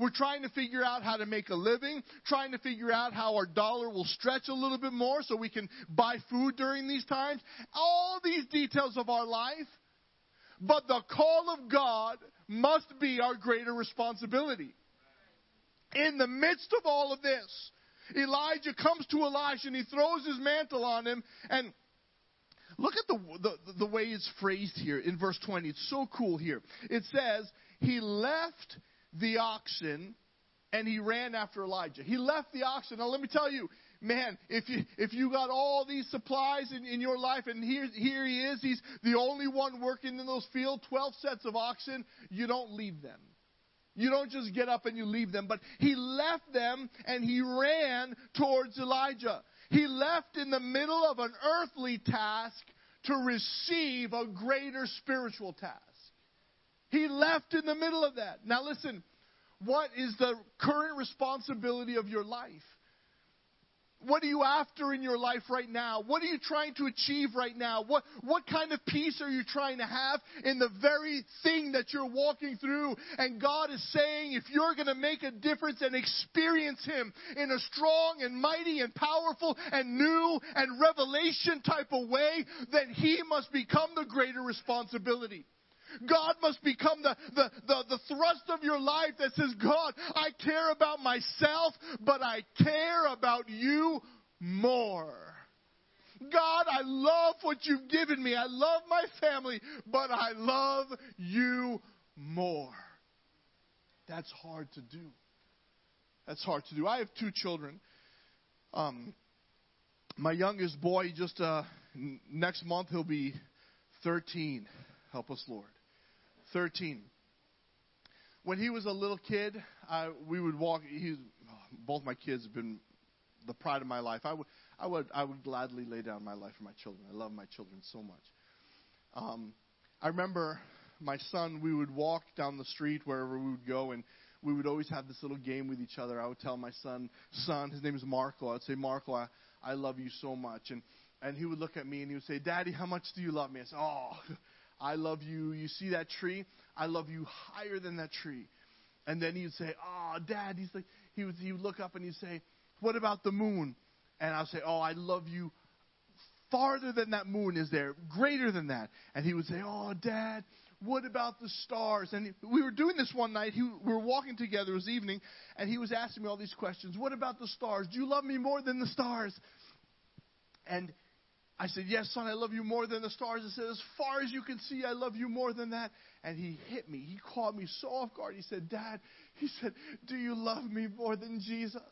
We're trying to figure out how to make a living, trying to figure out how our dollar will stretch a little bit more so we can buy food during these times. All these details of our life. But the call of God must be our greater responsibility. In the midst of all of this, Elijah comes to Elisha and he throws his mantle on him and Look at the, the, the way it's phrased here in verse 20. It's so cool here. It says, He left the oxen and he ran after Elijah. He left the oxen. Now, let me tell you, man, if you, if you got all these supplies in, in your life and here, here he is, he's the only one working in those fields, 12 sets of oxen, you don't leave them. You don't just get up and you leave them. But he left them and he ran towards Elijah. He left in the middle of an earthly task to receive a greater spiritual task. He left in the middle of that. Now, listen, what is the current responsibility of your life? What are you after in your life right now? What are you trying to achieve right now? What, what kind of peace are you trying to have in the very thing that you're walking through? And God is saying, if you're going to make a difference and experience Him in a strong and mighty and powerful and new and revelation type of way, then He must become the greater responsibility. God must become the, the, the, the, thrust of your life that says, God, I care about myself, but I care about you more. God, I love what you've given me. I love my family, but I love you more. That's hard to do. That's hard to do. I have two children. Um, my youngest boy, just uh, next month, he'll be 13. Help us, Lord. 13. When he was a little kid, I, we would walk. He, both my kids have been the pride of my life. I would, I would, I would gladly lay down my life for my children. I love my children so much. Um, I remember my son. We would walk down the street wherever we would go, and we would always have this little game with each other. I would tell my son, son, his name is Marco. I would say, Marco, I, I love you so much, and and he would look at me and he would say, Daddy, how much do you love me? I said, Oh, I love you. You see that tree? I love you higher than that tree. And then he'd say, Oh, Dad. He's like, he would, he would look up and he'd say, What about the moon? And I'll say, Oh, I love you farther than that moon is there, greater than that. And he would say, Oh, Dad, what about the stars? And we were doing this one night. He, we were walking together. It was evening, and he was asking me all these questions. What about the stars? Do you love me more than the stars? And I said, Yes, son, I love you more than the stars. I said, As far as you can see, I love you more than that. And he hit me. He caught me so off guard. He said, Dad, he said, Do you love me more than Jesus?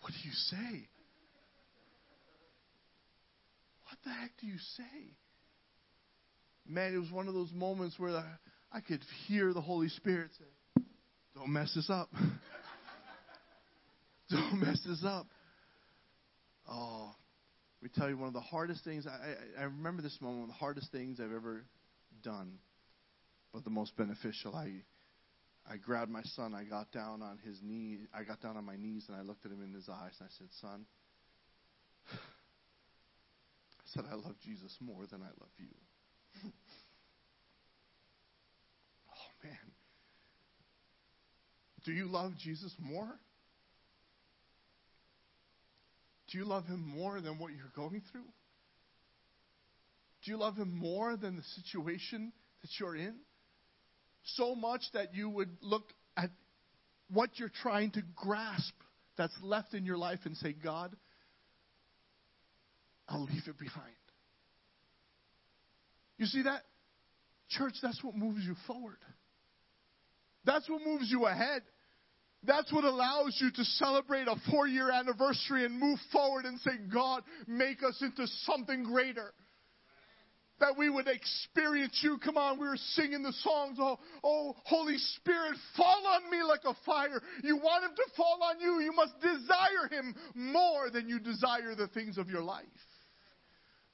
What do you say? What the heck do you say? Man, it was one of those moments where I could hear the Holy Spirit say, Don't mess this up. Don't mess this up. Oh, we tell you one of the hardest things. I, I, remember this moment, one of the hardest things I've ever done, but the most beneficial. I, I grabbed my son. I got down on his knee. I got down on my knees and I looked at him in his eyes and I said, "Son," I said, "I love Jesus more than I love you." oh man, do you love Jesus more? Do you love him more than what you're going through? Do you love him more than the situation that you're in? So much that you would look at what you're trying to grasp that's left in your life and say, God, I'll leave it behind. You see that? Church, that's what moves you forward. That's what moves you ahead. That's what allows you to celebrate a four year anniversary and move forward and say, God, make us into something greater. That we would experience you. Come on, we were singing the songs. Oh, oh, Holy Spirit, fall on me like a fire. You want Him to fall on you. You must desire Him more than you desire the things of your life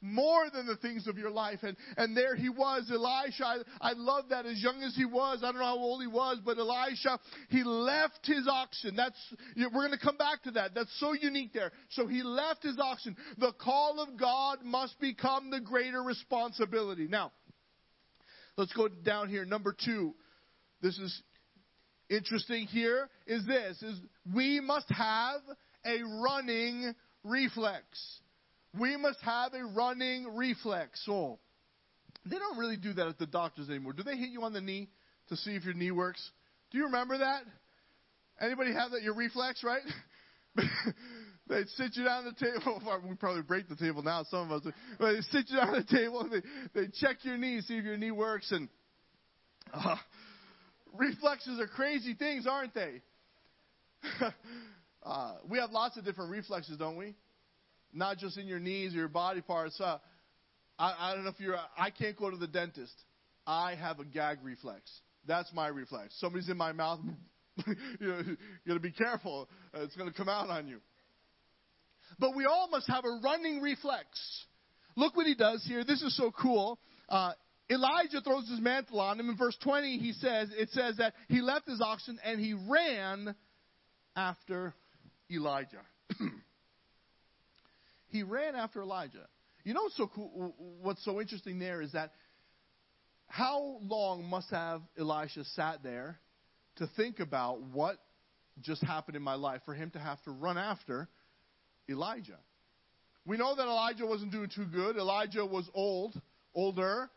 more than the things of your life. And, and there he was, Elisha. I, I love that as young as he was. I don't know how old he was, but Elisha, he left his oxen. That's, we're going to come back to that. That's so unique there. So he left his oxen. The call of God must become the greater responsibility. Now, let's go down here. Number two. this is interesting here, is this is we must have a running reflex. We must have a running reflex. So they don't really do that at the doctors anymore. Do they hit you on the knee to see if your knee works? Do you remember that? Anybody have that? Your reflex, right? They'd sit you down at the table. We probably break the table now, some of us. But they sit you down at the table and they, they check your knee, see if your knee works. And uh, reflexes are crazy things, aren't they? uh, we have lots of different reflexes, don't we? Not just in your knees or your body parts. Uh, I, I don't know if you're. I can't go to the dentist. I have a gag reflex. That's my reflex. Somebody's in my mouth. you know, you got to be careful. Uh, it's going to come out on you. But we all must have a running reflex. Look what he does here. This is so cool. Uh, Elijah throws his mantle on him. In verse 20, he says, it says that he left his oxen and he ran after Elijah. he ran after Elijah. You know what's so cool? What's so interesting there is that how long must have Elisha sat there to think about what just happened in my life for him to have to run after Elijah? We know that Elijah wasn't doing too good. Elijah was old, older.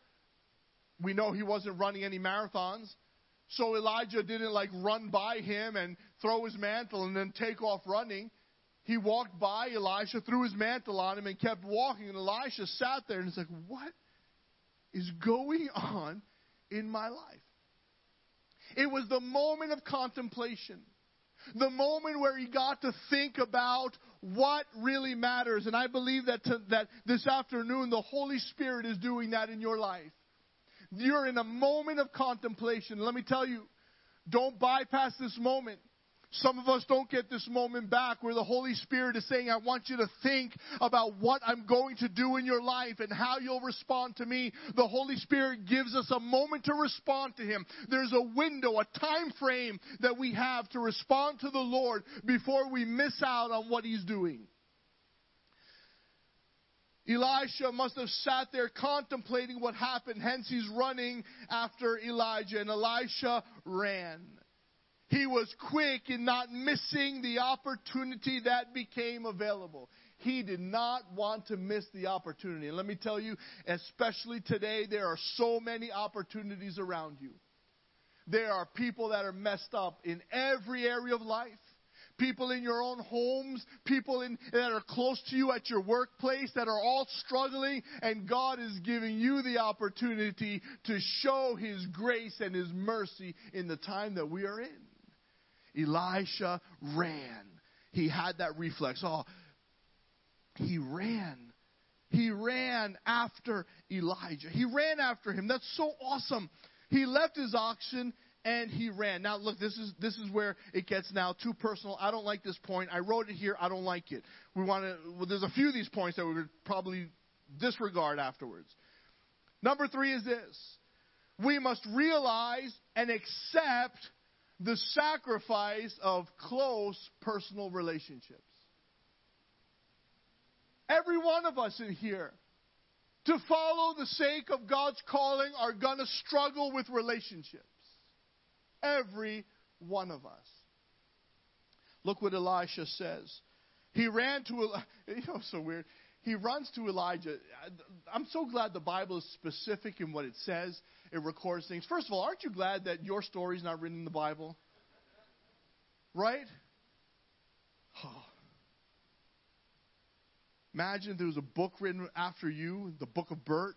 We know he wasn't running any marathons. So Elijah didn't like run by him and throw his mantle and then take off running. He walked by Elisha, threw his mantle on him, and kept walking. And Elisha sat there and he's like, What is going on in my life? It was the moment of contemplation, the moment where he got to think about what really matters. And I believe that, to, that this afternoon the Holy Spirit is doing that in your life. You're in a moment of contemplation. Let me tell you, don't bypass this moment. Some of us don't get this moment back where the Holy Spirit is saying, I want you to think about what I'm going to do in your life and how you'll respond to me. The Holy Spirit gives us a moment to respond to Him. There's a window, a time frame that we have to respond to the Lord before we miss out on what He's doing. Elisha must have sat there contemplating what happened, hence he's running after Elijah, and Elisha ran. He was quick in not missing the opportunity that became available. He did not want to miss the opportunity. And let me tell you, especially today, there are so many opportunities around you. There are people that are messed up in every area of life people in your own homes, people in, that are close to you at your workplace that are all struggling, and God is giving you the opportunity to show His grace and His mercy in the time that we are in. Elisha ran. He had that reflex. Oh, he ran. He ran after Elijah. He ran after him. That's so awesome. He left his oxen and he ran. Now look, this is this is where it gets now too personal. I don't like this point. I wrote it here. I don't like it. We want to. Well, there's a few of these points that we would probably disregard afterwards. Number three is this: we must realize and accept the sacrifice of close personal relationships. Every one of us in here, to follow the sake of God's calling, are going to struggle with relationships. Every one of us. Look what Elisha says. He ran to, you know, so weird. He runs to Elijah. I'm so glad the Bible is specific in what it says. It records things. First of all, aren't you glad that your story is not written in the Bible? Right? Oh. Imagine there was a book written after you, the book of Bert,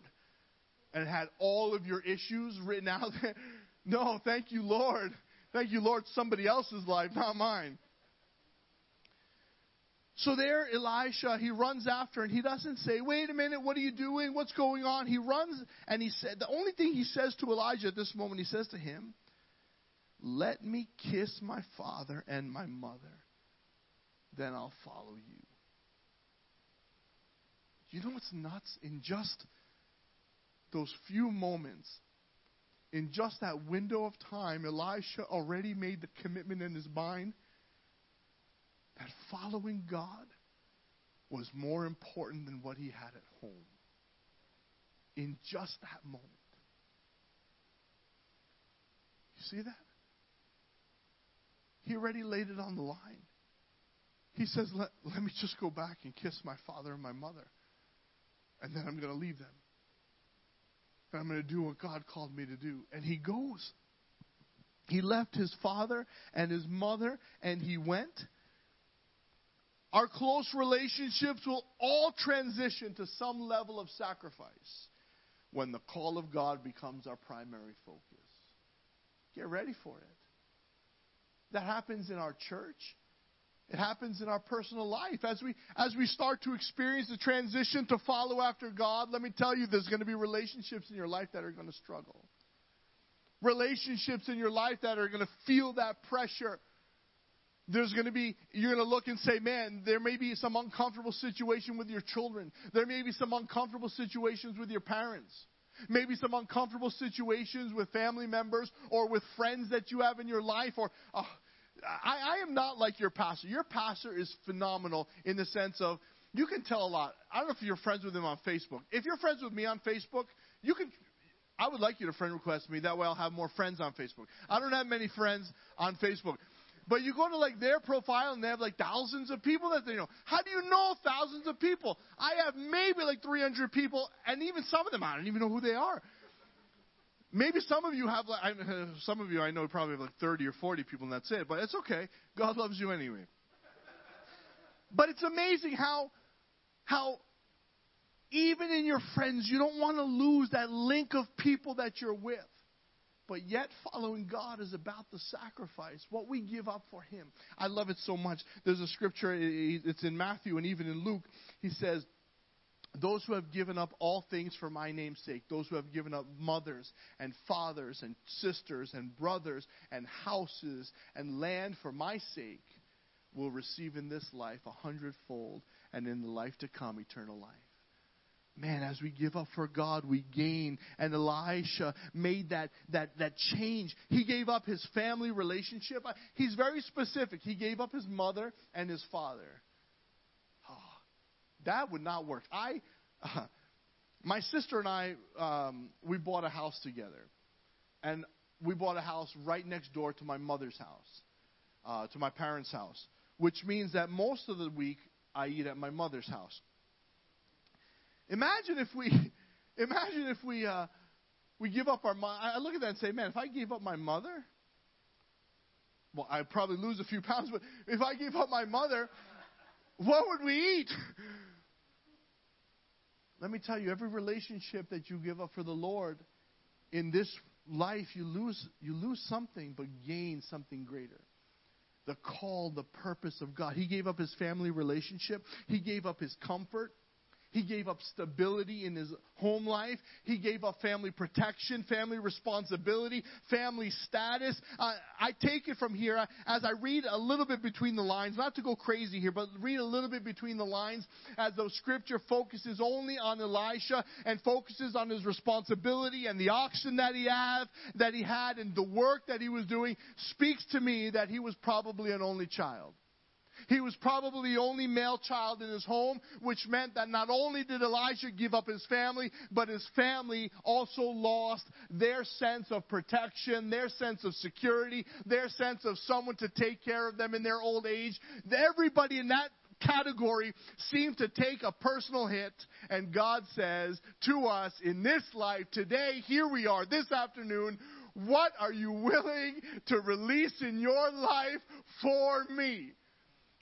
and it had all of your issues written out there. No, thank you, Lord. Thank you, Lord, somebody else's life, not mine. So there, Elisha, he runs after and he doesn't say, wait a minute, what are you doing? What's going on? He runs and he said, the only thing he says to Elijah at this moment, he says to him, let me kiss my father and my mother, then I'll follow you. You know what's nuts? In just those few moments, in just that window of time, Elisha already made the commitment in his mind that following God was more important than what he had at home. In just that moment. You see that? He already laid it on the line. He says, let, let me just go back and kiss my father and my mother. And then I'm going to leave them. And I'm going to do what God called me to do. And he goes. He left his father and his mother and he went. Our close relationships will all transition to some level of sacrifice when the call of God becomes our primary focus. Get ready for it. That happens in our church. It happens in our personal life. As we, as we start to experience the transition to follow after God, let me tell you, there's going to be relationships in your life that are going to struggle. Relationships in your life that are going to feel that pressure. There's going to be, you're going to look and say, man, there may be some uncomfortable situation with your children. There may be some uncomfortable situations with your parents. Maybe some uncomfortable situations with family members or with friends that you have in your life. Or uh, I, I am not like your pastor. Your pastor is phenomenal in the sense of you can tell a lot. I don't know if you're friends with him on Facebook. If you're friends with me on Facebook, you can. I would like you to friend request me. That way, I'll have more friends on Facebook. I don't have many friends on Facebook. But you go to like their profile and they have like thousands of people that they know. How do you know thousands of people? I have maybe like 300 people, and even some of them I don't even know who they are. Maybe some of you have like I, some of you I know probably have like 30 or 40 people, and that's it. But it's okay. God loves you anyway. But it's amazing how how even in your friends you don't want to lose that link of people that you're with. But yet, following God is about the sacrifice, what we give up for Him. I love it so much. There's a scripture, it's in Matthew and even in Luke. He says, those who have given up all things for my name's sake, those who have given up mothers and fathers and sisters and brothers and houses and land for my sake, will receive in this life a hundredfold and in the life to come eternal life. Man, as we give up for God, we gain. And Elisha made that, that, that change. He gave up his family relationship. He's very specific. He gave up his mother and his father. Oh, that would not work. I, uh, my sister and I, um, we bought a house together. And we bought a house right next door to my mother's house, uh, to my parents' house, which means that most of the week I eat at my mother's house. Imagine if we, imagine if we, uh, we give up our. I look at that and say, man, if I gave up my mother, well, I'd probably lose a few pounds. But if I gave up my mother, what would we eat? Let me tell you, every relationship that you give up for the Lord in this life, you lose, you lose something, but gain something greater. The call, the purpose of God. He gave up his family relationship. He gave up his comfort. He gave up stability in his home life. He gave up family protection, family responsibility, family status. Uh, I take it from here as I read a little bit between the lines, not to go crazy here, but read a little bit between the lines as though scripture focuses only on Elisha and focuses on his responsibility and the oxen that he had, that he had and the work that he was doing speaks to me that he was probably an only child. He was probably the only male child in his home, which meant that not only did Elijah give up his family, but his family also lost their sense of protection, their sense of security, their sense of someone to take care of them in their old age. Everybody in that category seemed to take a personal hit. And God says to us in this life today, here we are this afternoon. What are you willing to release in your life for me?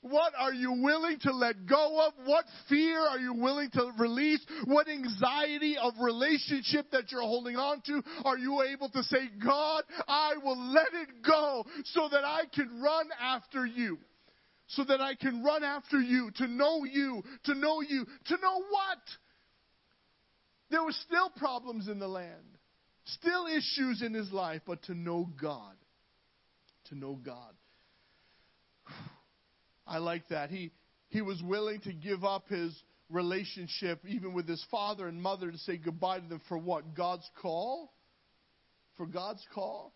What are you willing to let go of? What fear are you willing to release? What anxiety of relationship that you're holding on to are you able to say, God, I will let it go so that I can run after you? So that I can run after you, to know you, to know you, to know what? There were still problems in the land, still issues in his life, but to know God. To know God. I like that. He, he was willing to give up his relationship, even with his father and mother, to say goodbye to them for what? God's call? For God's call?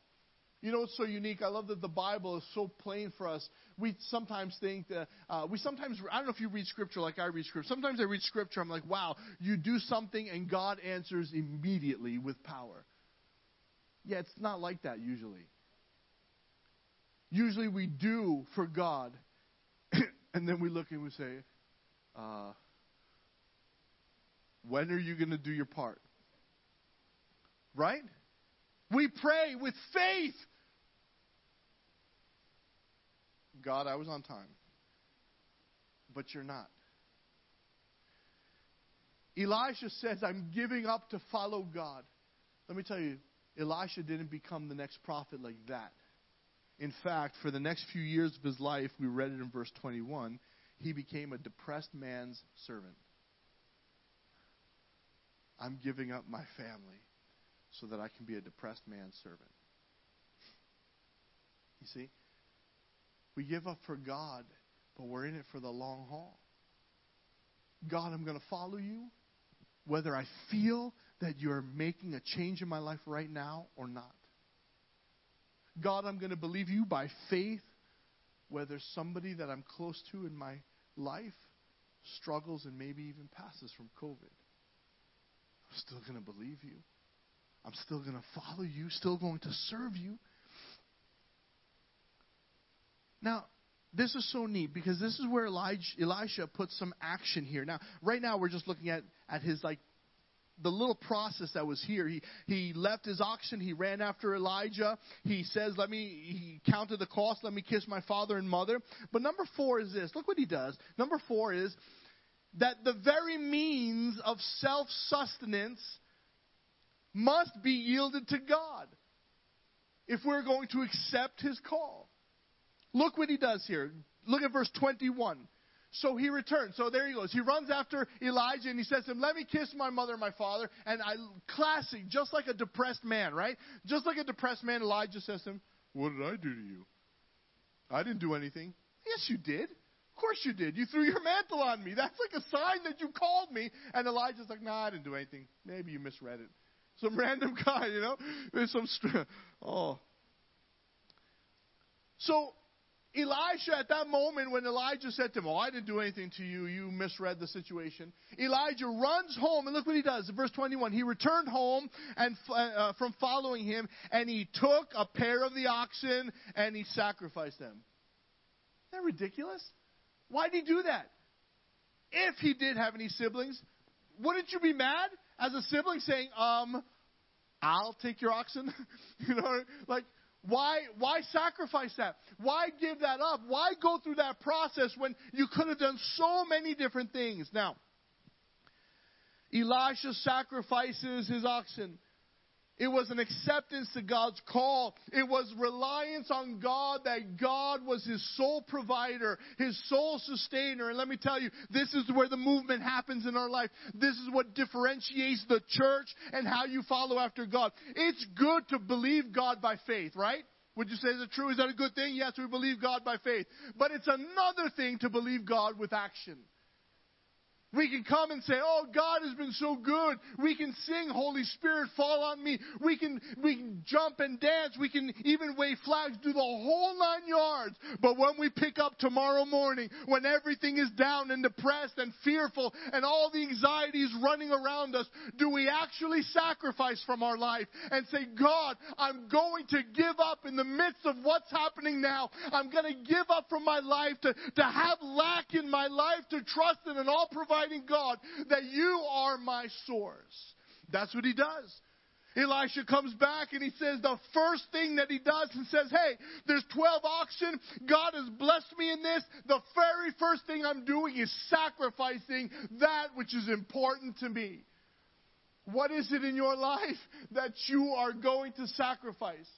You know what's so unique? I love that the Bible is so plain for us. We sometimes think that, uh, we sometimes, I don't know if you read scripture like I read scripture. Sometimes I read scripture, I'm like, wow, you do something and God answers immediately with power. Yeah, it's not like that usually. usually we do for God, and then we look and we say, uh, when are you going to do your part? Right? We pray with faith. God, I was on time. But you're not. Elisha says, I'm giving up to follow God. Let me tell you, Elisha didn't become the next prophet like that. In fact, for the next few years of his life, we read it in verse 21, he became a depressed man's servant. I'm giving up my family so that I can be a depressed man's servant. You see? We give up for God, but we're in it for the long haul. God, I'm going to follow you, whether I feel that you're making a change in my life right now or not. God, I'm going to believe you by faith, whether somebody that I'm close to in my life struggles and maybe even passes from COVID. I'm still going to believe you. I'm still going to follow you, still going to serve you. Now, this is so neat because this is where Elijah, Elisha puts some action here. Now, right now we're just looking at, at his like the little process that was here. He he left his oxen, he ran after Elijah. He says, Let me he counted the cost, let me kiss my father and mother. But number four is this. Look what he does. Number four is that the very means of self sustenance must be yielded to God if we're going to accept his call. Look what he does here. Look at verse 21. So he returns. So there he goes. He runs after Elijah and he says to him, Let me kiss my mother and my father. And I, classic, just like a depressed man, right? Just like a depressed man, Elijah says to him, What did I do to you? I didn't do anything. Yes, you did. Of course you did. You threw your mantle on me. That's like a sign that you called me. And Elijah's like, Nah, I didn't do anything. Maybe you misread it. Some random guy, you know? There's some, str- oh. So Elisha, at that moment when Elijah said to him, Oh, I didn't do anything to you, you misread the situation. Elijah runs home, and look what he does. Verse 21, he returned home and uh, from following him, and he took a pair of the oxen and he sacrificed them. Isn't that ridiculous? Why did he do that? If he did have any siblings, wouldn't you be mad as a sibling saying, um, I'll take your oxen? you know, like, why, why sacrifice that? Why give that up? Why go through that process when you could have done so many different things? Now, Elisha sacrifices his oxen. It was an acceptance to God's call. It was reliance on God that God was his sole provider, his sole sustainer. And let me tell you, this is where the movement happens in our life. This is what differentiates the church and how you follow after God. It's good to believe God by faith, right? Would you say is it true? Is that a good thing? Yes, we believe God by faith. But it's another thing to believe God with action. We can come and say, "Oh, God has been so good." We can sing, "Holy Spirit, fall on me." We can we can jump and dance. We can even wave flags, do the whole nine yards. But when we pick up tomorrow morning, when everything is down and depressed and fearful and all the anxiety is running around us, do we actually sacrifice from our life and say, "God, I'm going to give up in the midst of what's happening now. I'm going to give up from my life to to have lack in my life, to trust in an God that you are my source. That's what he does. Elisha comes back and he says the first thing that he does and says, Hey, there's 12 oxen. God has blessed me in this. The very first thing I'm doing is sacrificing that which is important to me. What is it in your life that you are going to sacrifice?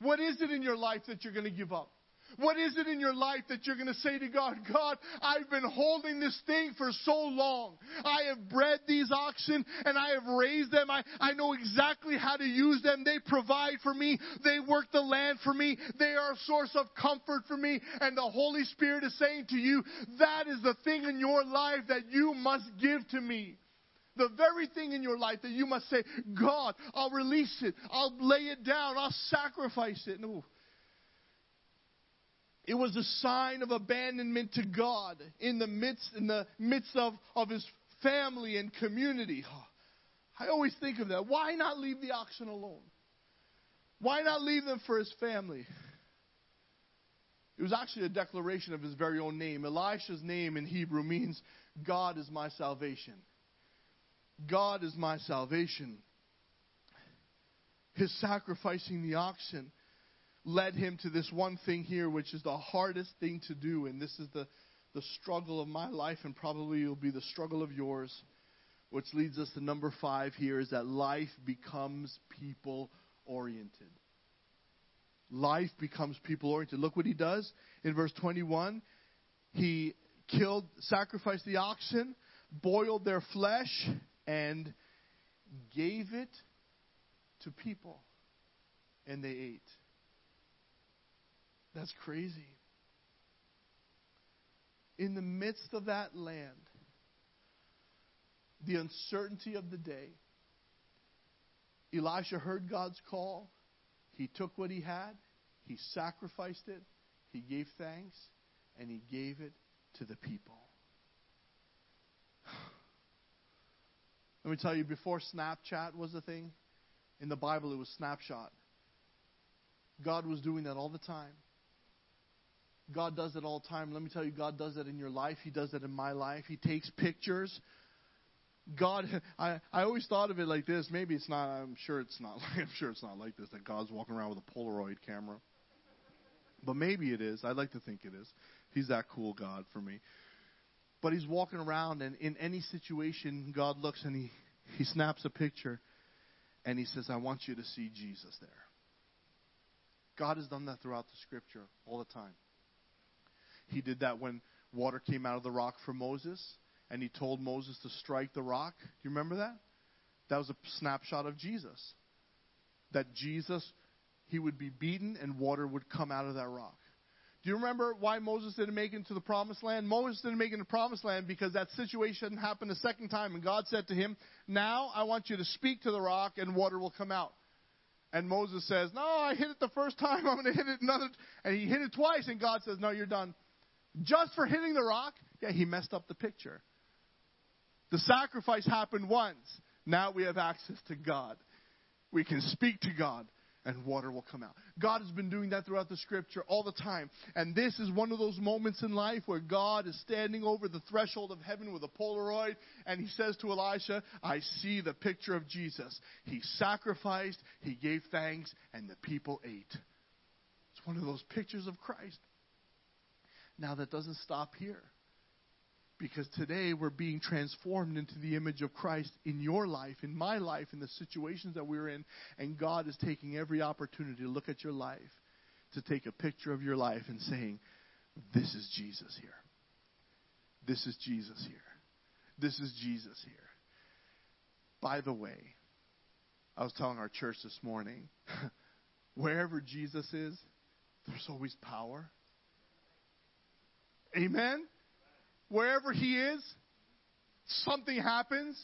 What is it in your life that you're going to give up? What is it in your life that you're going to say to God, God, I've been holding this thing for so long. I have bred these oxen and I have raised them. I, I know exactly how to use them. They provide for me. They work the land for me. They are a source of comfort for me. And the Holy Spirit is saying to you, that is the thing in your life that you must give to me. The very thing in your life that you must say, God, I'll release it. I'll lay it down. I'll sacrifice it. No. It was a sign of abandonment to God in the midst, in the midst of, of his family and community. I always think of that. Why not leave the oxen alone? Why not leave them for his family? It was actually a declaration of his very own name. Elisha's name in Hebrew means God is my salvation. God is my salvation. His sacrificing the oxen led him to this one thing here, which is the hardest thing to do. And this is the, the struggle of my life, and probably will be the struggle of yours. Which leads us to number five here is that life becomes people oriented. Life becomes people oriented. Look what he does in verse 21. He killed, sacrificed the oxen, boiled their flesh, and gave it to people. And they ate. That's crazy. In the midst of that land, the uncertainty of the day, Elisha heard God's call. He took what he had, he sacrificed it, he gave thanks, and he gave it to the people. Let me tell you, before Snapchat was a thing, in the Bible it was snapshot. God was doing that all the time. God does it all the time. Let me tell you, God does that in your life. He does that in my life. He takes pictures. God, I, I always thought of it like this. Maybe it's not. I'm sure it's not. I'm sure it's not like this. That God's walking around with a Polaroid camera. But maybe it is. I'd like to think it is. He's that cool God for me. But he's walking around, and in any situation, God looks and he, he snaps a picture, and he says, "I want you to see Jesus there." God has done that throughout the Scripture all the time. He did that when water came out of the rock for Moses, and he told Moses to strike the rock. Do you remember that? That was a snapshot of Jesus. That Jesus, he would be beaten, and water would come out of that rock. Do you remember why Moses didn't make it into the promised land? Moses didn't make it into the promised land because that situation happened a second time, and God said to him, Now I want you to speak to the rock, and water will come out. And Moses says, No, I hit it the first time, I'm going to hit it another. And he hit it twice, and God says, No, you're done. Just for hitting the rock, yeah, he messed up the picture. The sacrifice happened once. Now we have access to God. We can speak to God and water will come out. God has been doing that throughout the scripture all the time. And this is one of those moments in life where God is standing over the threshold of heaven with a Polaroid and he says to Elisha, I see the picture of Jesus. He sacrificed, he gave thanks, and the people ate. It's one of those pictures of Christ. Now, that doesn't stop here. Because today we're being transformed into the image of Christ in your life, in my life, in the situations that we're in. And God is taking every opportunity to look at your life, to take a picture of your life and saying, This is Jesus here. This is Jesus here. This is Jesus here. By the way, I was telling our church this morning, wherever Jesus is, there's always power. Amen? Wherever He is, something happens.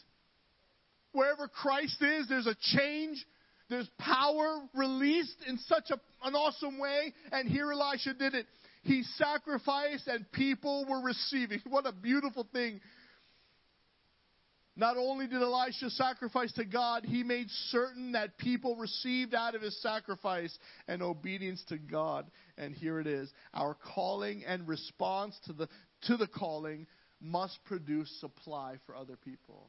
Wherever Christ is, there's a change. There's power released in such a, an awesome way. And here Elisha did it. He sacrificed and people were receiving. What a beautiful thing. Not only did Elisha sacrifice to God, he made certain that people received out of his sacrifice an obedience to God. And here it is. Our calling and response to the, to the calling must produce supply for other people.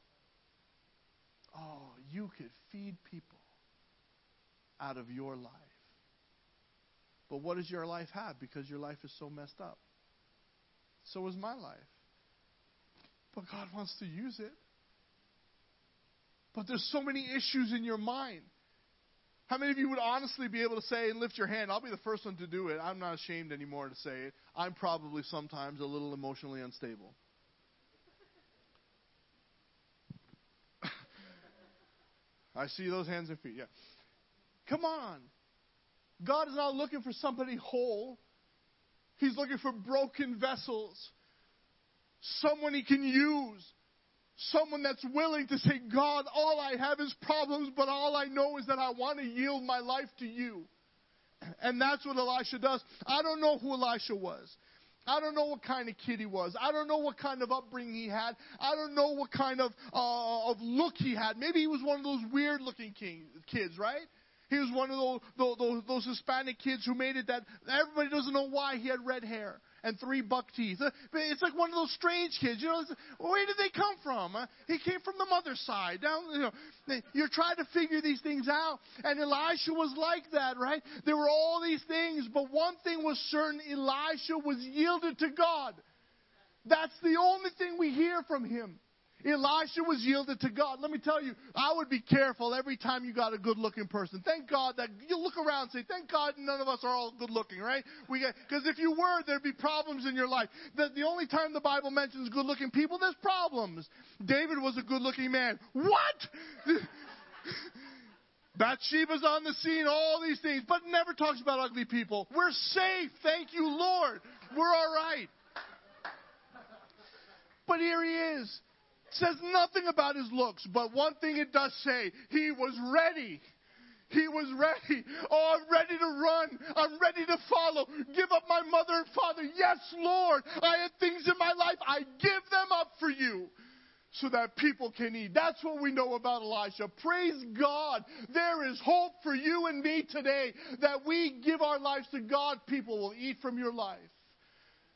Oh, you could feed people out of your life. But what does your life have? Because your life is so messed up. So is my life. But God wants to use it. But there's so many issues in your mind. How many of you would honestly be able to say and lift your hand? I'll be the first one to do it. I'm not ashamed anymore to say it. I'm probably sometimes a little emotionally unstable. I see those hands and feet. Yeah. Come on. God is not looking for somebody whole. He's looking for broken vessels. Someone he can use. Someone that's willing to say, God, all I have is problems, but all I know is that I want to yield my life to you. And that's what Elisha does. I don't know who Elisha was. I don't know what kind of kid he was. I don't know what kind of upbringing he had. I don't know what kind of uh, of look he had. Maybe he was one of those weird looking king, kids, right? He was one of those, those, those Hispanic kids who made it that everybody doesn't know why he had red hair and three buck teeth. Uh, It's like one of those strange kids. You know, where did they come from? Uh, He came from the mother's side. Down, you know, you're trying to figure these things out. And Elisha was like that, right? There were all these things, but one thing was certain: Elisha was yielded to God. That's the only thing we hear from him. Elisha was yielded to God. Let me tell you, I would be careful every time you got a good looking person. Thank God that you look around and say, thank God none of us are all good looking, right? We Because if you were, there'd be problems in your life. The, the only time the Bible mentions good looking people, there's problems. David was a good looking man. What? Bathsheba's on the scene, all these things, but never talks about ugly people. We're safe. Thank you, Lord. We're all right. But here he is. Says nothing about his looks, but one thing it does say, he was ready. He was ready. Oh, I'm ready to run. I'm ready to follow. Give up my mother and father. Yes, Lord. I have things in my life. I give them up for you so that people can eat. That's what we know about Elisha. Praise God. There is hope for you and me today that we give our lives to God. People will eat from your life.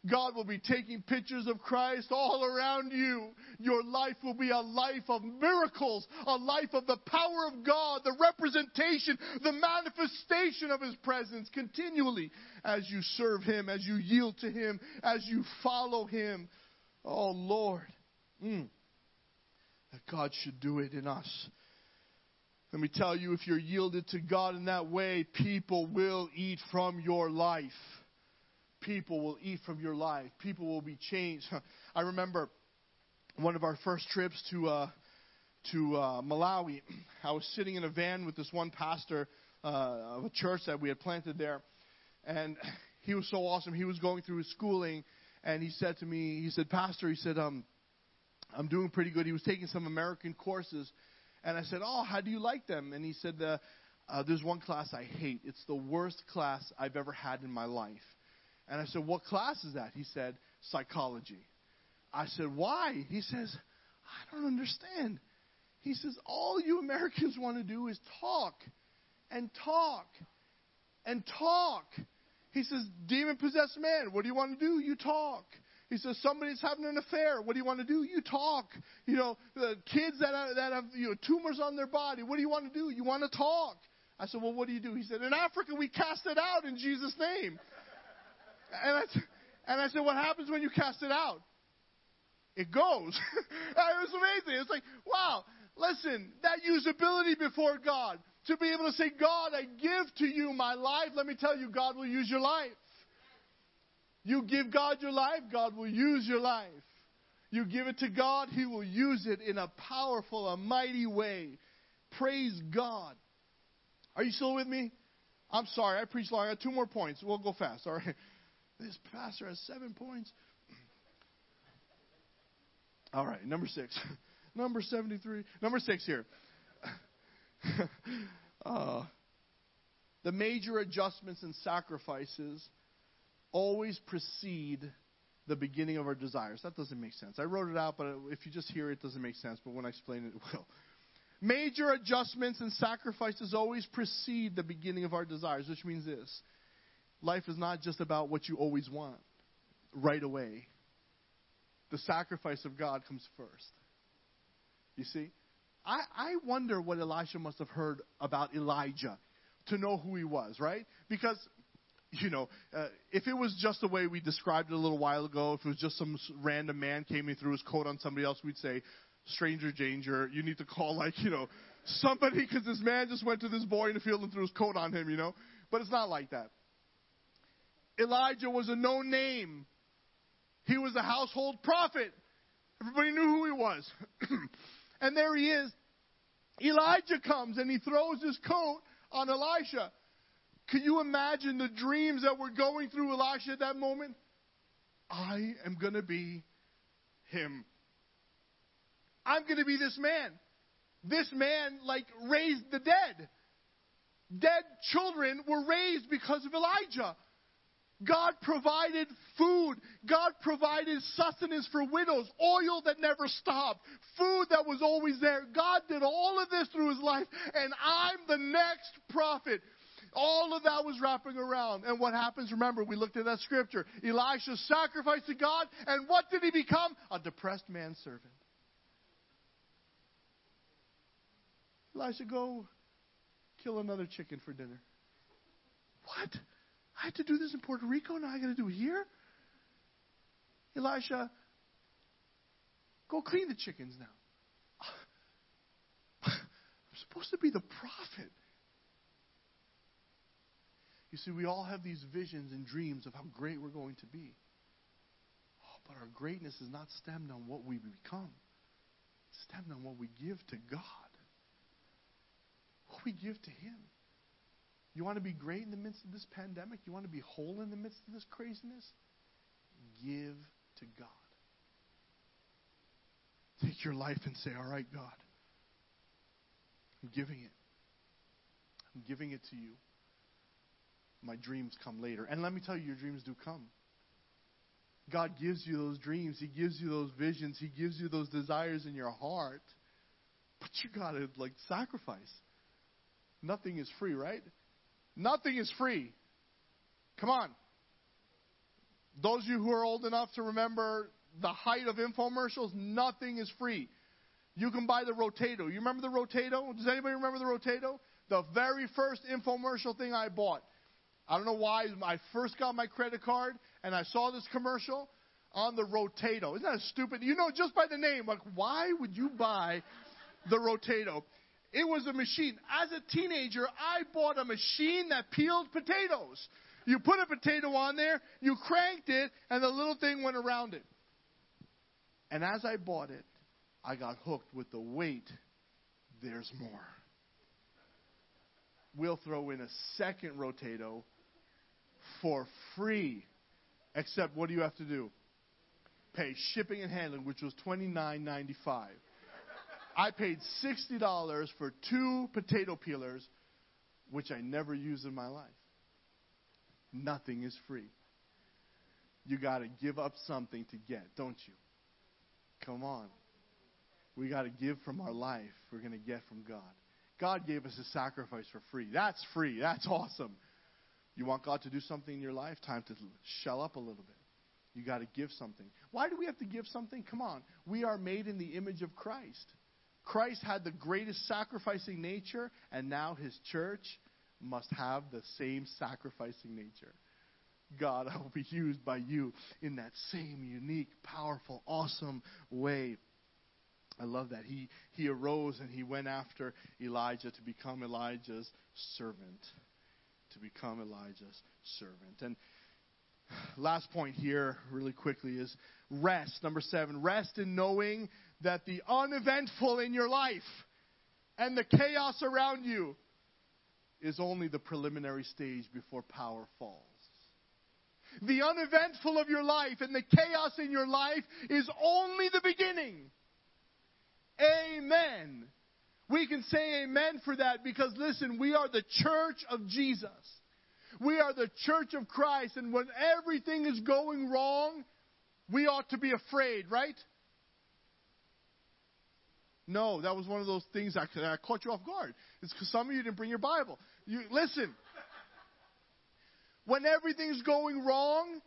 God will be taking pictures of Christ all around you. Your life will be a life of miracles, a life of the power of God, the representation, the manifestation of His presence continually as you serve Him, as you yield to Him, as you follow Him. Oh, Lord. Mm. That God should do it in us. Let me tell you, if you're yielded to God in that way, people will eat from your life people will eat from your life. People will be changed. I remember one of our first trips to uh, to uh, Malawi. I was sitting in a van with this one pastor uh, of a church that we had planted there, and he was so awesome. He was going through his schooling, and he said to me, he said, "Pastor," he said, um, "I'm doing pretty good." He was taking some American courses, and I said, "Oh, how do you like them?" And he said, uh, "There's one class I hate. It's the worst class I've ever had in my life." And I said, What class is that? He said, Psychology. I said, Why? He says, I don't understand. He says, All you Americans want to do is talk and talk and talk. He says, Demon possessed man, what do you want to do? You talk. He says, somebody's having an affair. What do you want to do? You talk. You know, the kids that, are, that have you know, tumors on their body, what do you want to do? You want to talk. I said, well, what do you do? He said, in Africa, we cast it out in Jesus' name. And I, and I said, What happens when you cast it out? It goes. it was amazing. It's like, wow, listen, that usability before God, to be able to say, God, I give to you my life, let me tell you, God will use your life. You give God your life, God will use your life. You give it to God, He will use it in a powerful, a mighty way. Praise God. Are you still with me? I'm sorry, I preached long. I got two more points. We'll go fast, all right? This pastor has seven points. All right, number six. Number 73. Number six here. uh, the major adjustments and sacrifices always precede the beginning of our desires. That doesn't make sense. I wrote it out, but if you just hear it, it doesn't make sense. But when I explain it, it will. Major adjustments and sacrifices always precede the beginning of our desires, which means this life is not just about what you always want right away. The sacrifice of God comes first. You see? I, I wonder what Elisha must have heard about Elijah to know who he was, right? Because, you know, uh, if it was just the way we described it a little while ago, if it was just some random man came in threw his coat on somebody else, we'd say, stranger danger, you need to call, like, you know, somebody because this man just went to this boy in the field and threw his coat on him, you know? But it's not like that. Elijah was a known name. He was a household prophet. Everybody knew who he was. and there he is. Elijah comes and he throws his coat on Elisha. Can you imagine the dreams that were going through Elisha at that moment? I am going to be him. I'm going to be this man. This man, like, raised the dead. Dead children were raised because of Elijah. God provided food. God provided sustenance for widows, oil that never stopped, food that was always there. God did all of this through his life, and I'm the next prophet. All of that was wrapping around. And what happens? Remember, we looked at that scripture. Elisha sacrificed to God, and what did he become? A depressed manservant. Elisha, go kill another chicken for dinner. What? I had to do this in Puerto Rico, now I got to do it here? Elisha, go clean the chickens now. I'm supposed to be the prophet. You see, we all have these visions and dreams of how great we're going to be. Oh, but our greatness is not stemmed on what we become, it's stemmed on what we give to God, what we give to Him. You want to be great in the midst of this pandemic? You want to be whole in the midst of this craziness? Give to God. Take your life and say, All right, God, I'm giving it. I'm giving it to you. My dreams come later. And let me tell you, your dreams do come. God gives you those dreams. He gives you those visions. He gives you those desires in your heart. But you got to, like, sacrifice. Nothing is free, right? Nothing is free. Come on. Those of you who are old enough to remember the height of infomercials, nothing is free. You can buy the Rotato. You remember the Rotato? Does anybody remember the Rotato? The very first infomercial thing I bought. I don't know why. I first got my credit card and I saw this commercial on the Rotato. Isn't that stupid? You know, just by the name, like, why would you buy the Rotato? It was a machine. As a teenager, I bought a machine that peeled potatoes. You put a potato on there, you cranked it, and the little thing went around it. And as I bought it, I got hooked with the weight. There's more. We'll throw in a second rotato for free. Except what do you have to do? Pay shipping and handling, which was twenty nine ninety five. I paid $60 for two potato peelers, which I never used in my life. Nothing is free. You got to give up something to get, don't you? Come on. We got to give from our life. We're going to get from God. God gave us a sacrifice for free. That's free. That's awesome. You want God to do something in your life? Time to shell up a little bit. You got to give something. Why do we have to give something? Come on. We are made in the image of Christ. Christ had the greatest sacrificing nature, and now his church must have the same sacrificing nature. God, I will be used by you in that same unique, powerful, awesome way. I love that. He, he arose and he went after Elijah to become Elijah's servant. To become Elijah's servant. And last point here, really quickly, is rest. Number seven, rest in knowing that the uneventful in your life and the chaos around you is only the preliminary stage before power falls. The uneventful of your life and the chaos in your life is only the beginning. Amen. We can say amen for that because listen, we are the church of Jesus. We are the church of Christ, and when everything is going wrong, we ought to be afraid, right? No, that was one of those things that, that caught you off guard. It's because some of you didn't bring your Bible. You listen. When everything's going wrong,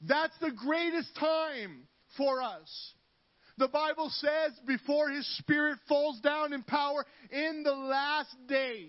that's the greatest time for us. The Bible says before his spirit falls down in power in the last days.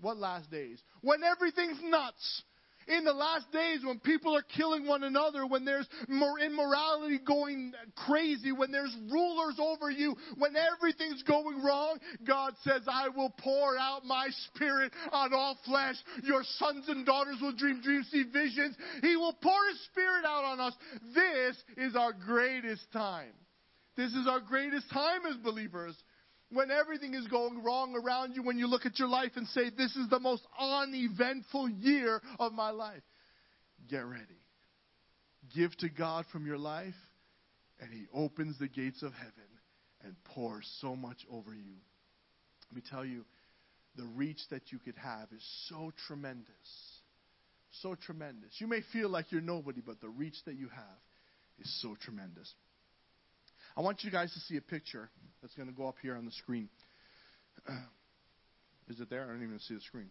What last days? When everything's nuts in the last days when people are killing one another, when there's immorality going crazy, when there's rulers over you, when everything's going wrong, God says, I will pour out my spirit on all flesh. Your sons and daughters will dream dreams, see visions. He will pour his spirit out on us. This is our greatest time. This is our greatest time as believers when everything is going wrong around you, when you look at your life and say, This is the most uneventful year of my life, get ready. Give to God from your life, and He opens the gates of heaven and pours so much over you. Let me tell you, the reach that you could have is so tremendous. So tremendous. You may feel like you're nobody, but the reach that you have is so tremendous. I want you guys to see a picture that's going to go up here on the screen. Is it there? I don't even see the screen.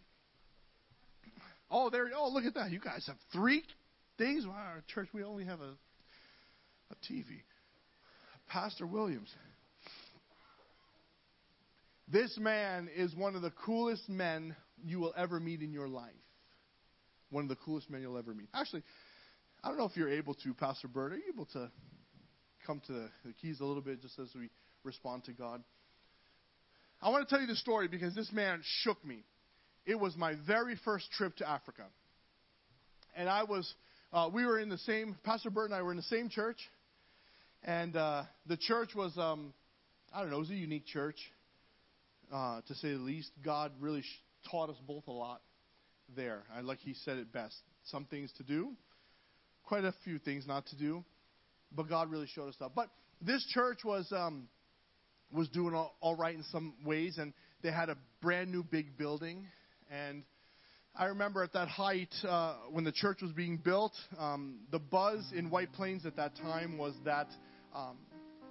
Oh, there. Oh, look at that. You guys have three things. Wow, our church, we only have a, a TV. Pastor Williams. This man is one of the coolest men you will ever meet in your life. One of the coolest men you'll ever meet. Actually, I don't know if you're able to, Pastor Bird. Are you able to come to the, keys a little bit just as we respond to God? I want to tell you the story because this man shook me. It was my very first trip to Africa. And I was, uh, we were in the same, Pastor Bert and I were in the same church. And uh, the church was, um, I don't know, it was a unique church, uh, to say the least. God really sh- taught us both a lot there. I, like he said it best. Some things to do, quite a few things not to do, but God really showed us stuff. But this church was um, was doing all, all right in some ways, and they had a brand new big building. And I remember at that height, uh, when the church was being built, um, the buzz in White Plains at that time was that um,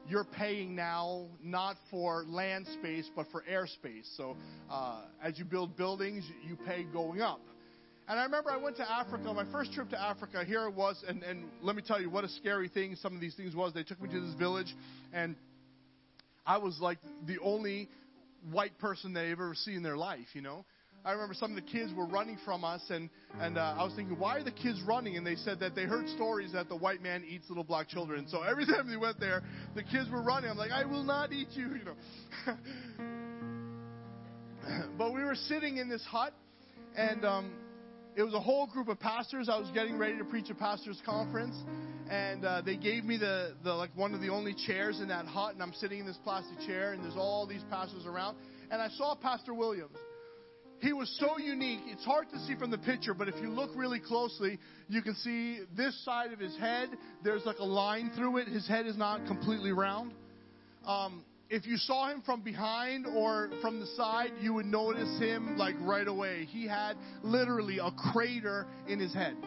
you're paying now not for land space, but for airspace. So uh, as you build buildings, you pay going up. And I remember I went to Africa, my first trip to Africa, here it was, and, and let me tell you what a scary thing some of these things was. They took me to this village, and I was like the only white person they've ever seen in their life, you know. I remember some of the kids were running from us, and and uh, I was thinking, why are the kids running? And they said that they heard stories that the white man eats little black children. So every time they went there, the kids were running. I'm like, I will not eat you, you know. but we were sitting in this hut, and um, it was a whole group of pastors. I was getting ready to preach a pastors' conference, and uh, they gave me the, the like one of the only chairs in that hut, and I'm sitting in this plastic chair, and there's all these pastors around, and I saw Pastor Williams. He was so unique. It's hard to see from the picture, but if you look really closely, you can see this side of his head. There's like a line through it. His head is not completely round. Um, if you saw him from behind or from the side, you would notice him like right away. He had literally a crater in his head.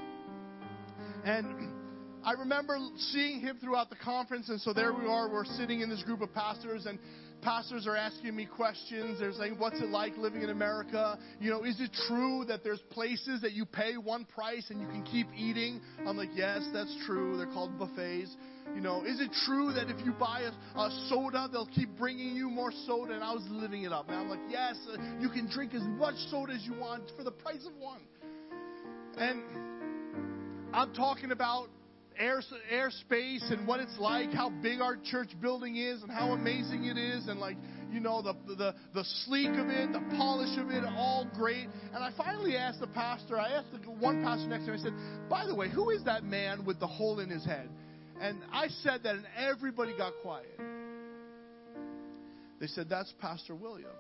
And I remember seeing him throughout the conference, and so there we are. We're sitting in this group of pastors, and pastors are asking me questions. They're saying, What's it like living in America? You know, is it true that there's places that you pay one price and you can keep eating? I'm like, Yes, that's true. They're called buffets. You know, is it true that if you buy a, a soda, they'll keep bringing you more soda? And I was living it up, man. I'm like, Yes, uh, you can drink as much soda as you want for the price of one. And I'm talking about air airspace and what it's like, how big our church building is, and how amazing it is, and like you know the the the sleek of it, the polish of it, all great. And I finally asked the pastor. I asked the one pastor next to me. I said, "By the way, who is that man with the hole in his head?" And I said that, and everybody got quiet. They said, "That's Pastor Williams."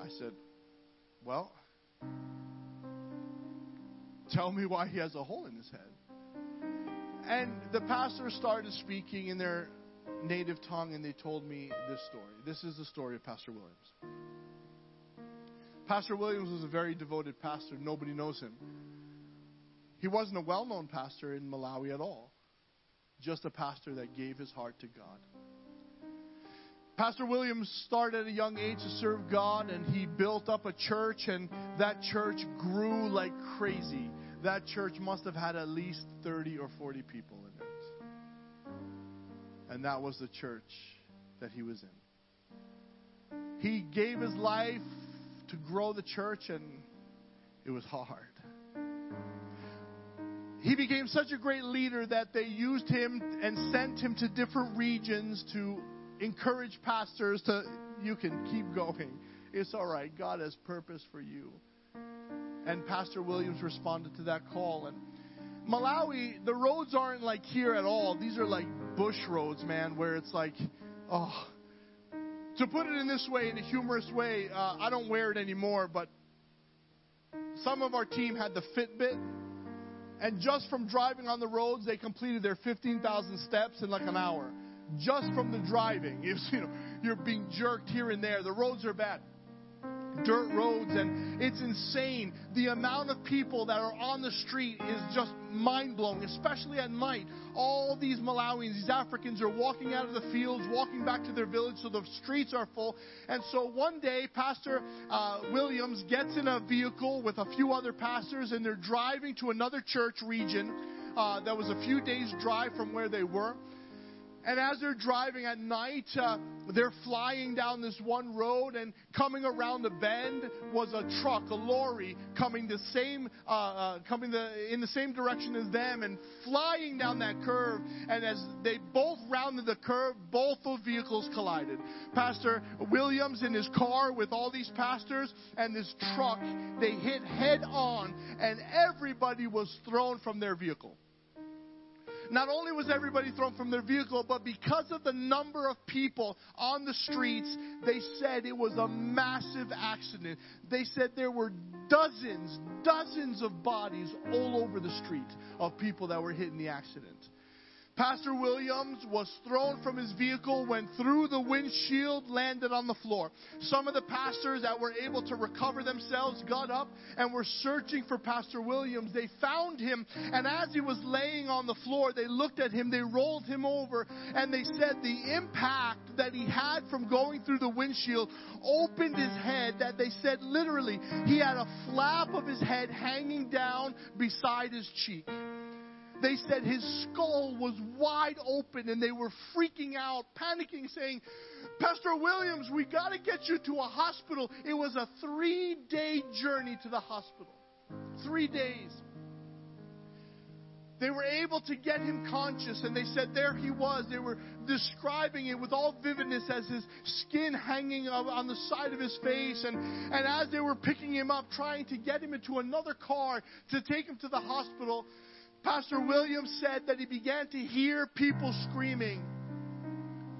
I said, "Well." Tell me why he has a hole in his head. And the pastor started speaking in their native tongue, and they told me this story. This is the story of Pastor Williams. Pastor Williams was a very devoted pastor. Nobody knows him. He wasn't a well known pastor in Malawi at all, just a pastor that gave his heart to God. Pastor Williams started at a young age to serve God, and he built up a church, and that church grew like crazy that church must have had at least 30 or 40 people in it. And that was the church that he was in. He gave his life to grow the church, and it was hard. He became such a great leader that they used him and sent him to different regions to encourage pastors to, you can keep going. It's all right. God has purpose for you and Pastor Williams responded to that call. And Malawi, the roads aren't like here at all. These are like bush roads, man, where it's like, oh. To put it in this way, in a humorous way, uh, I don't wear it anymore, but some of our team had the Fitbit, and just from driving on the roads, they completed their 15,000 steps in like an hour. Just from the driving, you know, you're being jerked here and there. The roads are bad. Dirt roads, and it's insane. The amount of people that are on the street is just mind blowing, especially at night. All these Malawians, these Africans, are walking out of the fields, walking back to their village, so the streets are full. And so one day, Pastor uh, Williams gets in a vehicle with a few other pastors, and they're driving to another church region uh, that was a few days' drive from where they were. And as they're driving at night, uh, they're flying down this one road, and coming around the bend was a truck, a lorry, coming the same, uh, uh, coming the in the same direction as them, and flying down that curve. And as they both rounded the curve, both those vehicles collided. Pastor Williams in his car with all these pastors and this truck, they hit head on, and everybody was thrown from their vehicle. Not only was everybody thrown from their vehicle, but because of the number of people on the streets, they said it was a massive accident. They said there were dozens, dozens of bodies all over the street of people that were hit in the accident. Pastor Williams was thrown from his vehicle, went through the windshield, landed on the floor. Some of the pastors that were able to recover themselves got up and were searching for Pastor Williams. They found him, and as he was laying on the floor, they looked at him, they rolled him over, and they said the impact that he had from going through the windshield opened his head. That they said literally, he had a flap of his head hanging down beside his cheek. They said his skull was wide open and they were freaking out, panicking, saying, Pastor Williams, we got to get you to a hospital. It was a three day journey to the hospital. Three days. They were able to get him conscious, and they said there he was. They were describing it with all vividness as his skin hanging on the side of his face. And, and as they were picking him up, trying to get him into another car to take him to the hospital, Pastor Williams said that he began to hear people screaming.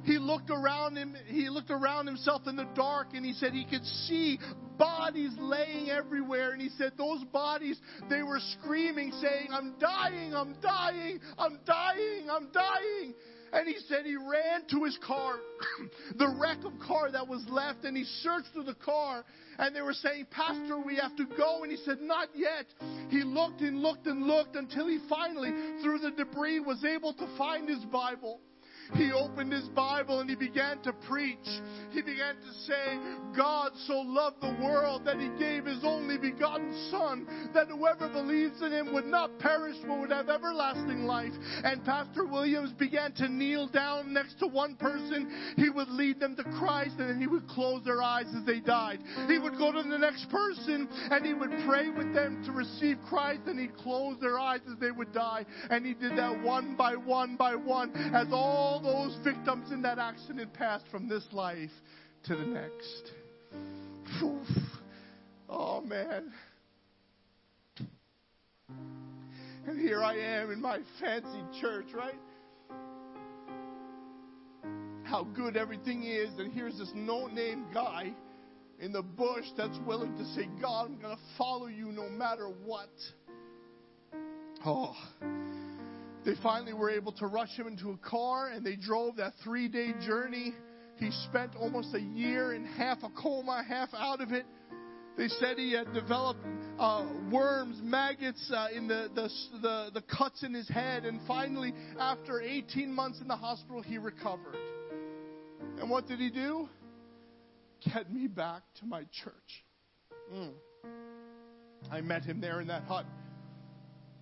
He looked around him, he looked around himself in the dark and he said he could see bodies laying everywhere and he said those bodies they were screaming saying I'm dying, I'm dying, I'm dying, I'm dying. And he said he ran to his car, the wreck of car that was left, and he searched through the car. And they were saying, Pastor, we have to go. And he said, Not yet. He looked and looked and looked until he finally, through the debris, was able to find his Bible he opened his Bible and he began to preach. He began to say, God so loved the world that he gave his only begotten Son, that whoever believes in him would not perish but would have everlasting life. And Pastor Williams began to kneel down next to one person. He would lead them to Christ and then he would close their eyes as they died. He would go to the next person and he would pray with them to receive Christ and he'd close their eyes as they would die. And he did that one by one by one as all all those victims in that accident passed from this life to the next. Oof. Oh, man. And here I am in my fancy church, right? How good everything is, and here's this no name guy in the bush that's willing to say, God, I'm going to follow you no matter what. Oh. They finally were able to rush him into a car and they drove that three day journey. He spent almost a year in half a coma, half out of it. They said he had developed uh, worms, maggots uh, in the, the, the, the cuts in his head. And finally, after 18 months in the hospital, he recovered. And what did he do? Get me back to my church. Mm. I met him there in that hut.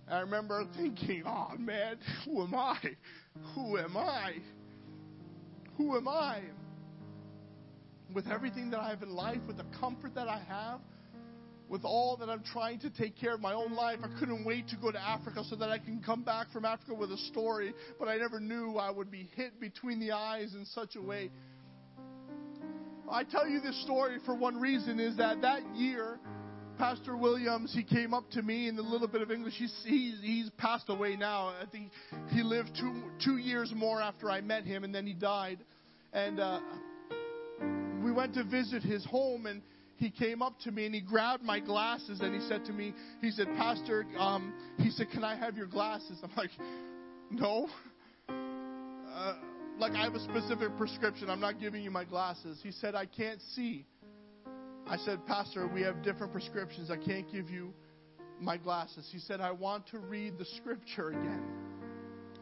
I remember thinking, oh man, who am I? Who am I? Who am I? With everything that I have in life, with the comfort that I have, with all that I'm trying to take care of my own life, I couldn't wait to go to Africa so that I can come back from Africa with a story, but I never knew I would be hit between the eyes in such a way. I tell you this story for one reason is that that year, Pastor Williams, he came up to me in a little bit of English. He's, he's, he's passed away now. I think he lived two, two years more after I met him, and then he died. And uh, we went to visit his home, and he came up to me and he grabbed my glasses and he said to me, he said, Pastor, um, he said, can I have your glasses? I'm like, no. Uh, like I have a specific prescription. I'm not giving you my glasses. He said, I can't see. I said, Pastor, we have different prescriptions. I can't give you my glasses. He said, I want to read the scripture again.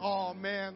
Oh, man.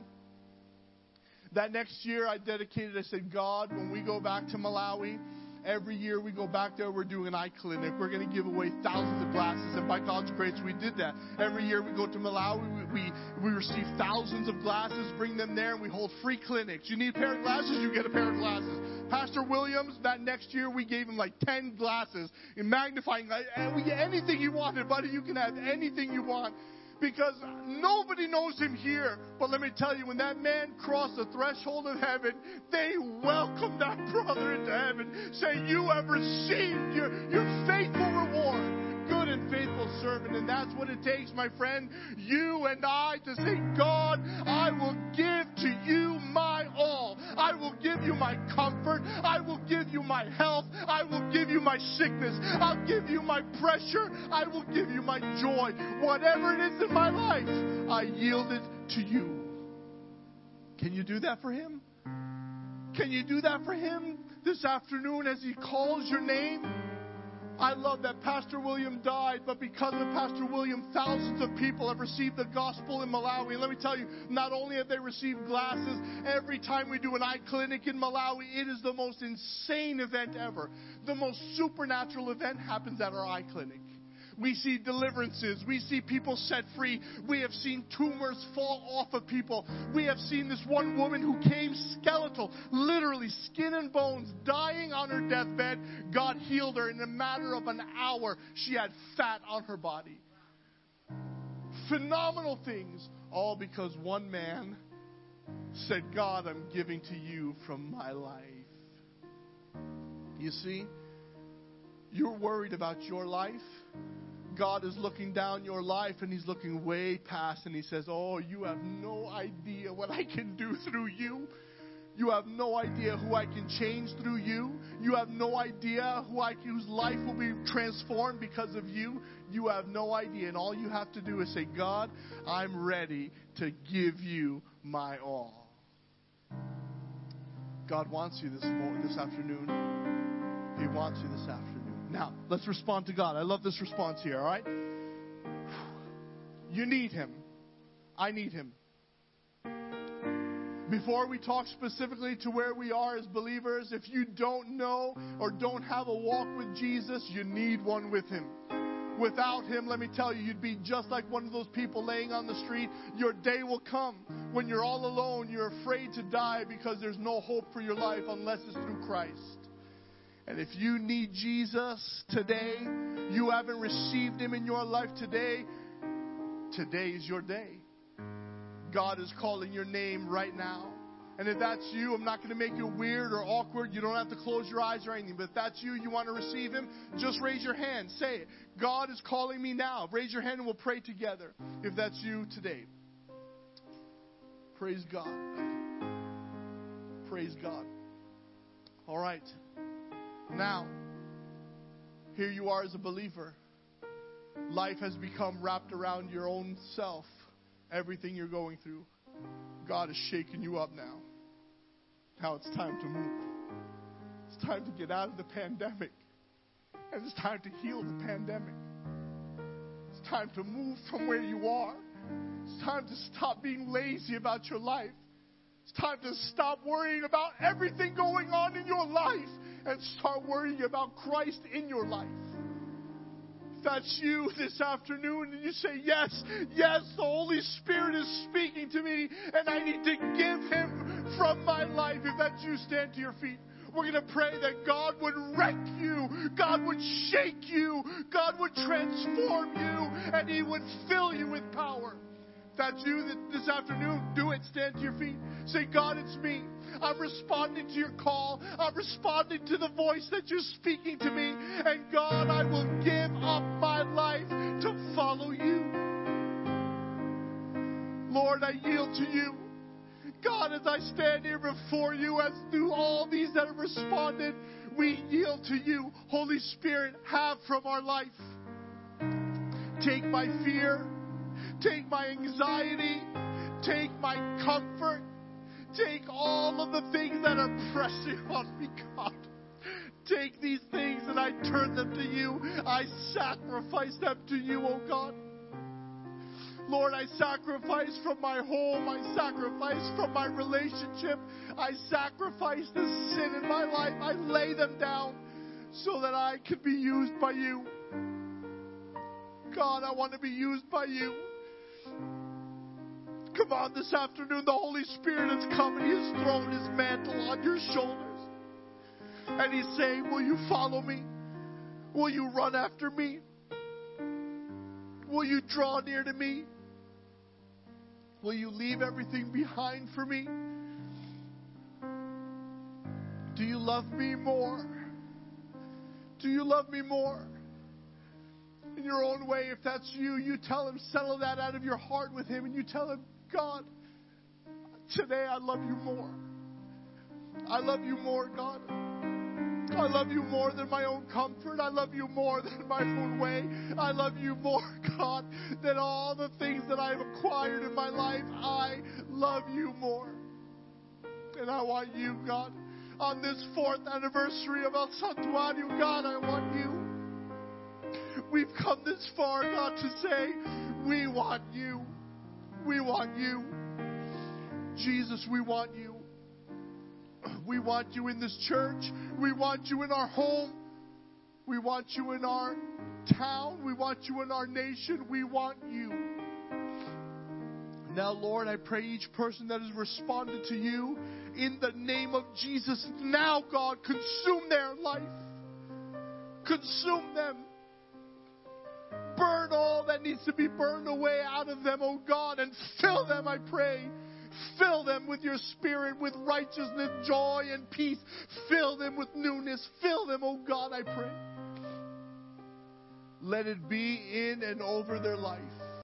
That next year, I dedicated, I said, God, when we go back to Malawi, every year we go back there, we're doing an eye clinic. We're going to give away thousands of glasses. And by God's grace, we did that. Every year we go to Malawi, we, we, we receive thousands of glasses, bring them there, and we hold free clinics. You need a pair of glasses, you get a pair of glasses. Pastor Williams, that next year we gave him like 10 glasses in magnifying. glass, And we get anything you wanted, buddy. You can have anything you want because nobody knows him here. But let me tell you, when that man crossed the threshold of heaven, they welcomed that brother into heaven, saying, You have received your, your faithful reward. Good and faithful servant. And that's what it takes, my friend. You and I to say, God, I will give to you my all. I will give you my comfort. I will give you my health. I will give you my sickness. I'll give you my pressure. I will give you my joy. Whatever it is in my life, I yield it to you. Can you do that for him? Can you do that for him this afternoon as he calls your name? I love that Pastor William died, but because of Pastor William, thousands of people have received the gospel in Malawi. And let me tell you, not only have they received glasses, every time we do an eye clinic in Malawi, it is the most insane event ever. The most supernatural event happens at our eye clinic. We see deliverances. We see people set free. We have seen tumors fall off of people. We have seen this one woman who came skeletal, literally skin and bones, dying on her deathbed. God healed her in a matter of an hour. She had fat on her body. Phenomenal things, all because one man said, God, I'm giving to you from my life. You see, you're worried about your life. God is looking down your life and He's looking way past and He says, Oh, you have no idea what I can do through you. You have no idea who I can change through you. You have no idea who I, whose life will be transformed because of you. You have no idea. And all you have to do is say, God, I'm ready to give you my all. God wants you this morning, this afternoon. He wants you this afternoon. Now, let's respond to God. I love this response here, all right? You need Him. I need Him. Before we talk specifically to where we are as believers, if you don't know or don't have a walk with Jesus, you need one with Him. Without Him, let me tell you, you'd be just like one of those people laying on the street. Your day will come when you're all alone, you're afraid to die because there's no hope for your life unless it's through Christ. And if you need Jesus today, you haven't received Him in your life today, today is your day. God is calling your name right now. And if that's you, I'm not going to make you weird or awkward. You don't have to close your eyes or anything. But if that's you, you want to receive Him, just raise your hand. Say it. God is calling me now. Raise your hand and we'll pray together. If that's you today. Praise God. Praise God. All right. Now, here you are as a believer. Life has become wrapped around your own self, everything you're going through. God is shaking you up now. Now it's time to move. It's time to get out of the pandemic. And it's time to heal the pandemic. It's time to move from where you are. It's time to stop being lazy about your life. It's time to stop worrying about everything going on in your life and start worrying about Christ in your life. If that's you this afternoon and you say, Yes, yes, the Holy Spirit is speaking to me and I need to give Him from my life. If that's you, stand to your feet. We're going to pray that God would wreck you, God would shake you, God would transform you, and He would fill you with power. That's you that this afternoon, do it. Stand to your feet. Say, God, it's me. I'm responding to your call. I'm responding to the voice that you're speaking to me. And God, I will give up my life to follow you. Lord, I yield to you. God, as I stand here before you, as do all these that have responded, we yield to you. Holy Spirit, have from our life. Take my fear, take my anxiety, take my comfort, take all of the things that are pressing on me, God. take these things and I turn them to you. I sacrifice them to you, oh God. Lord, I sacrifice from my home. I sacrifice from my relationship. I sacrifice the sin in my life. I lay them down so that I can be used by you. God, I want to be used by you. Come on, this afternoon, the Holy Spirit has come and He has thrown His mantle on your shoulders. And He's saying, Will you follow me? Will you run after me? Will you draw near to me? Will you leave everything behind for me? Do you love me more? Do you love me more? In your own way, if that's you, you tell him, settle that out of your heart with him, and you tell him, God, today I love you more. I love you more, God. I love you more than my own comfort. I love you more than my own way. I love you more, God, than all the things that I've acquired in my life. I love you more. And I want you, God, on this fourth anniversary of El Santuario, God, I want you. We've come this far, God, to say, we want you. We want you. Jesus, we want you. We want you in this church. We want you in our home. We want you in our town. We want you in our nation. We want you. Now, Lord, I pray each person that has responded to you in the name of Jesus, now, God, consume their life. Consume them. Burn all that needs to be burned away out of them, oh God, and fill them, I pray. Fill them with your spirit, with righteousness, joy, and peace. Fill them with newness. Fill them, oh God, I pray. Let it be in and over their life.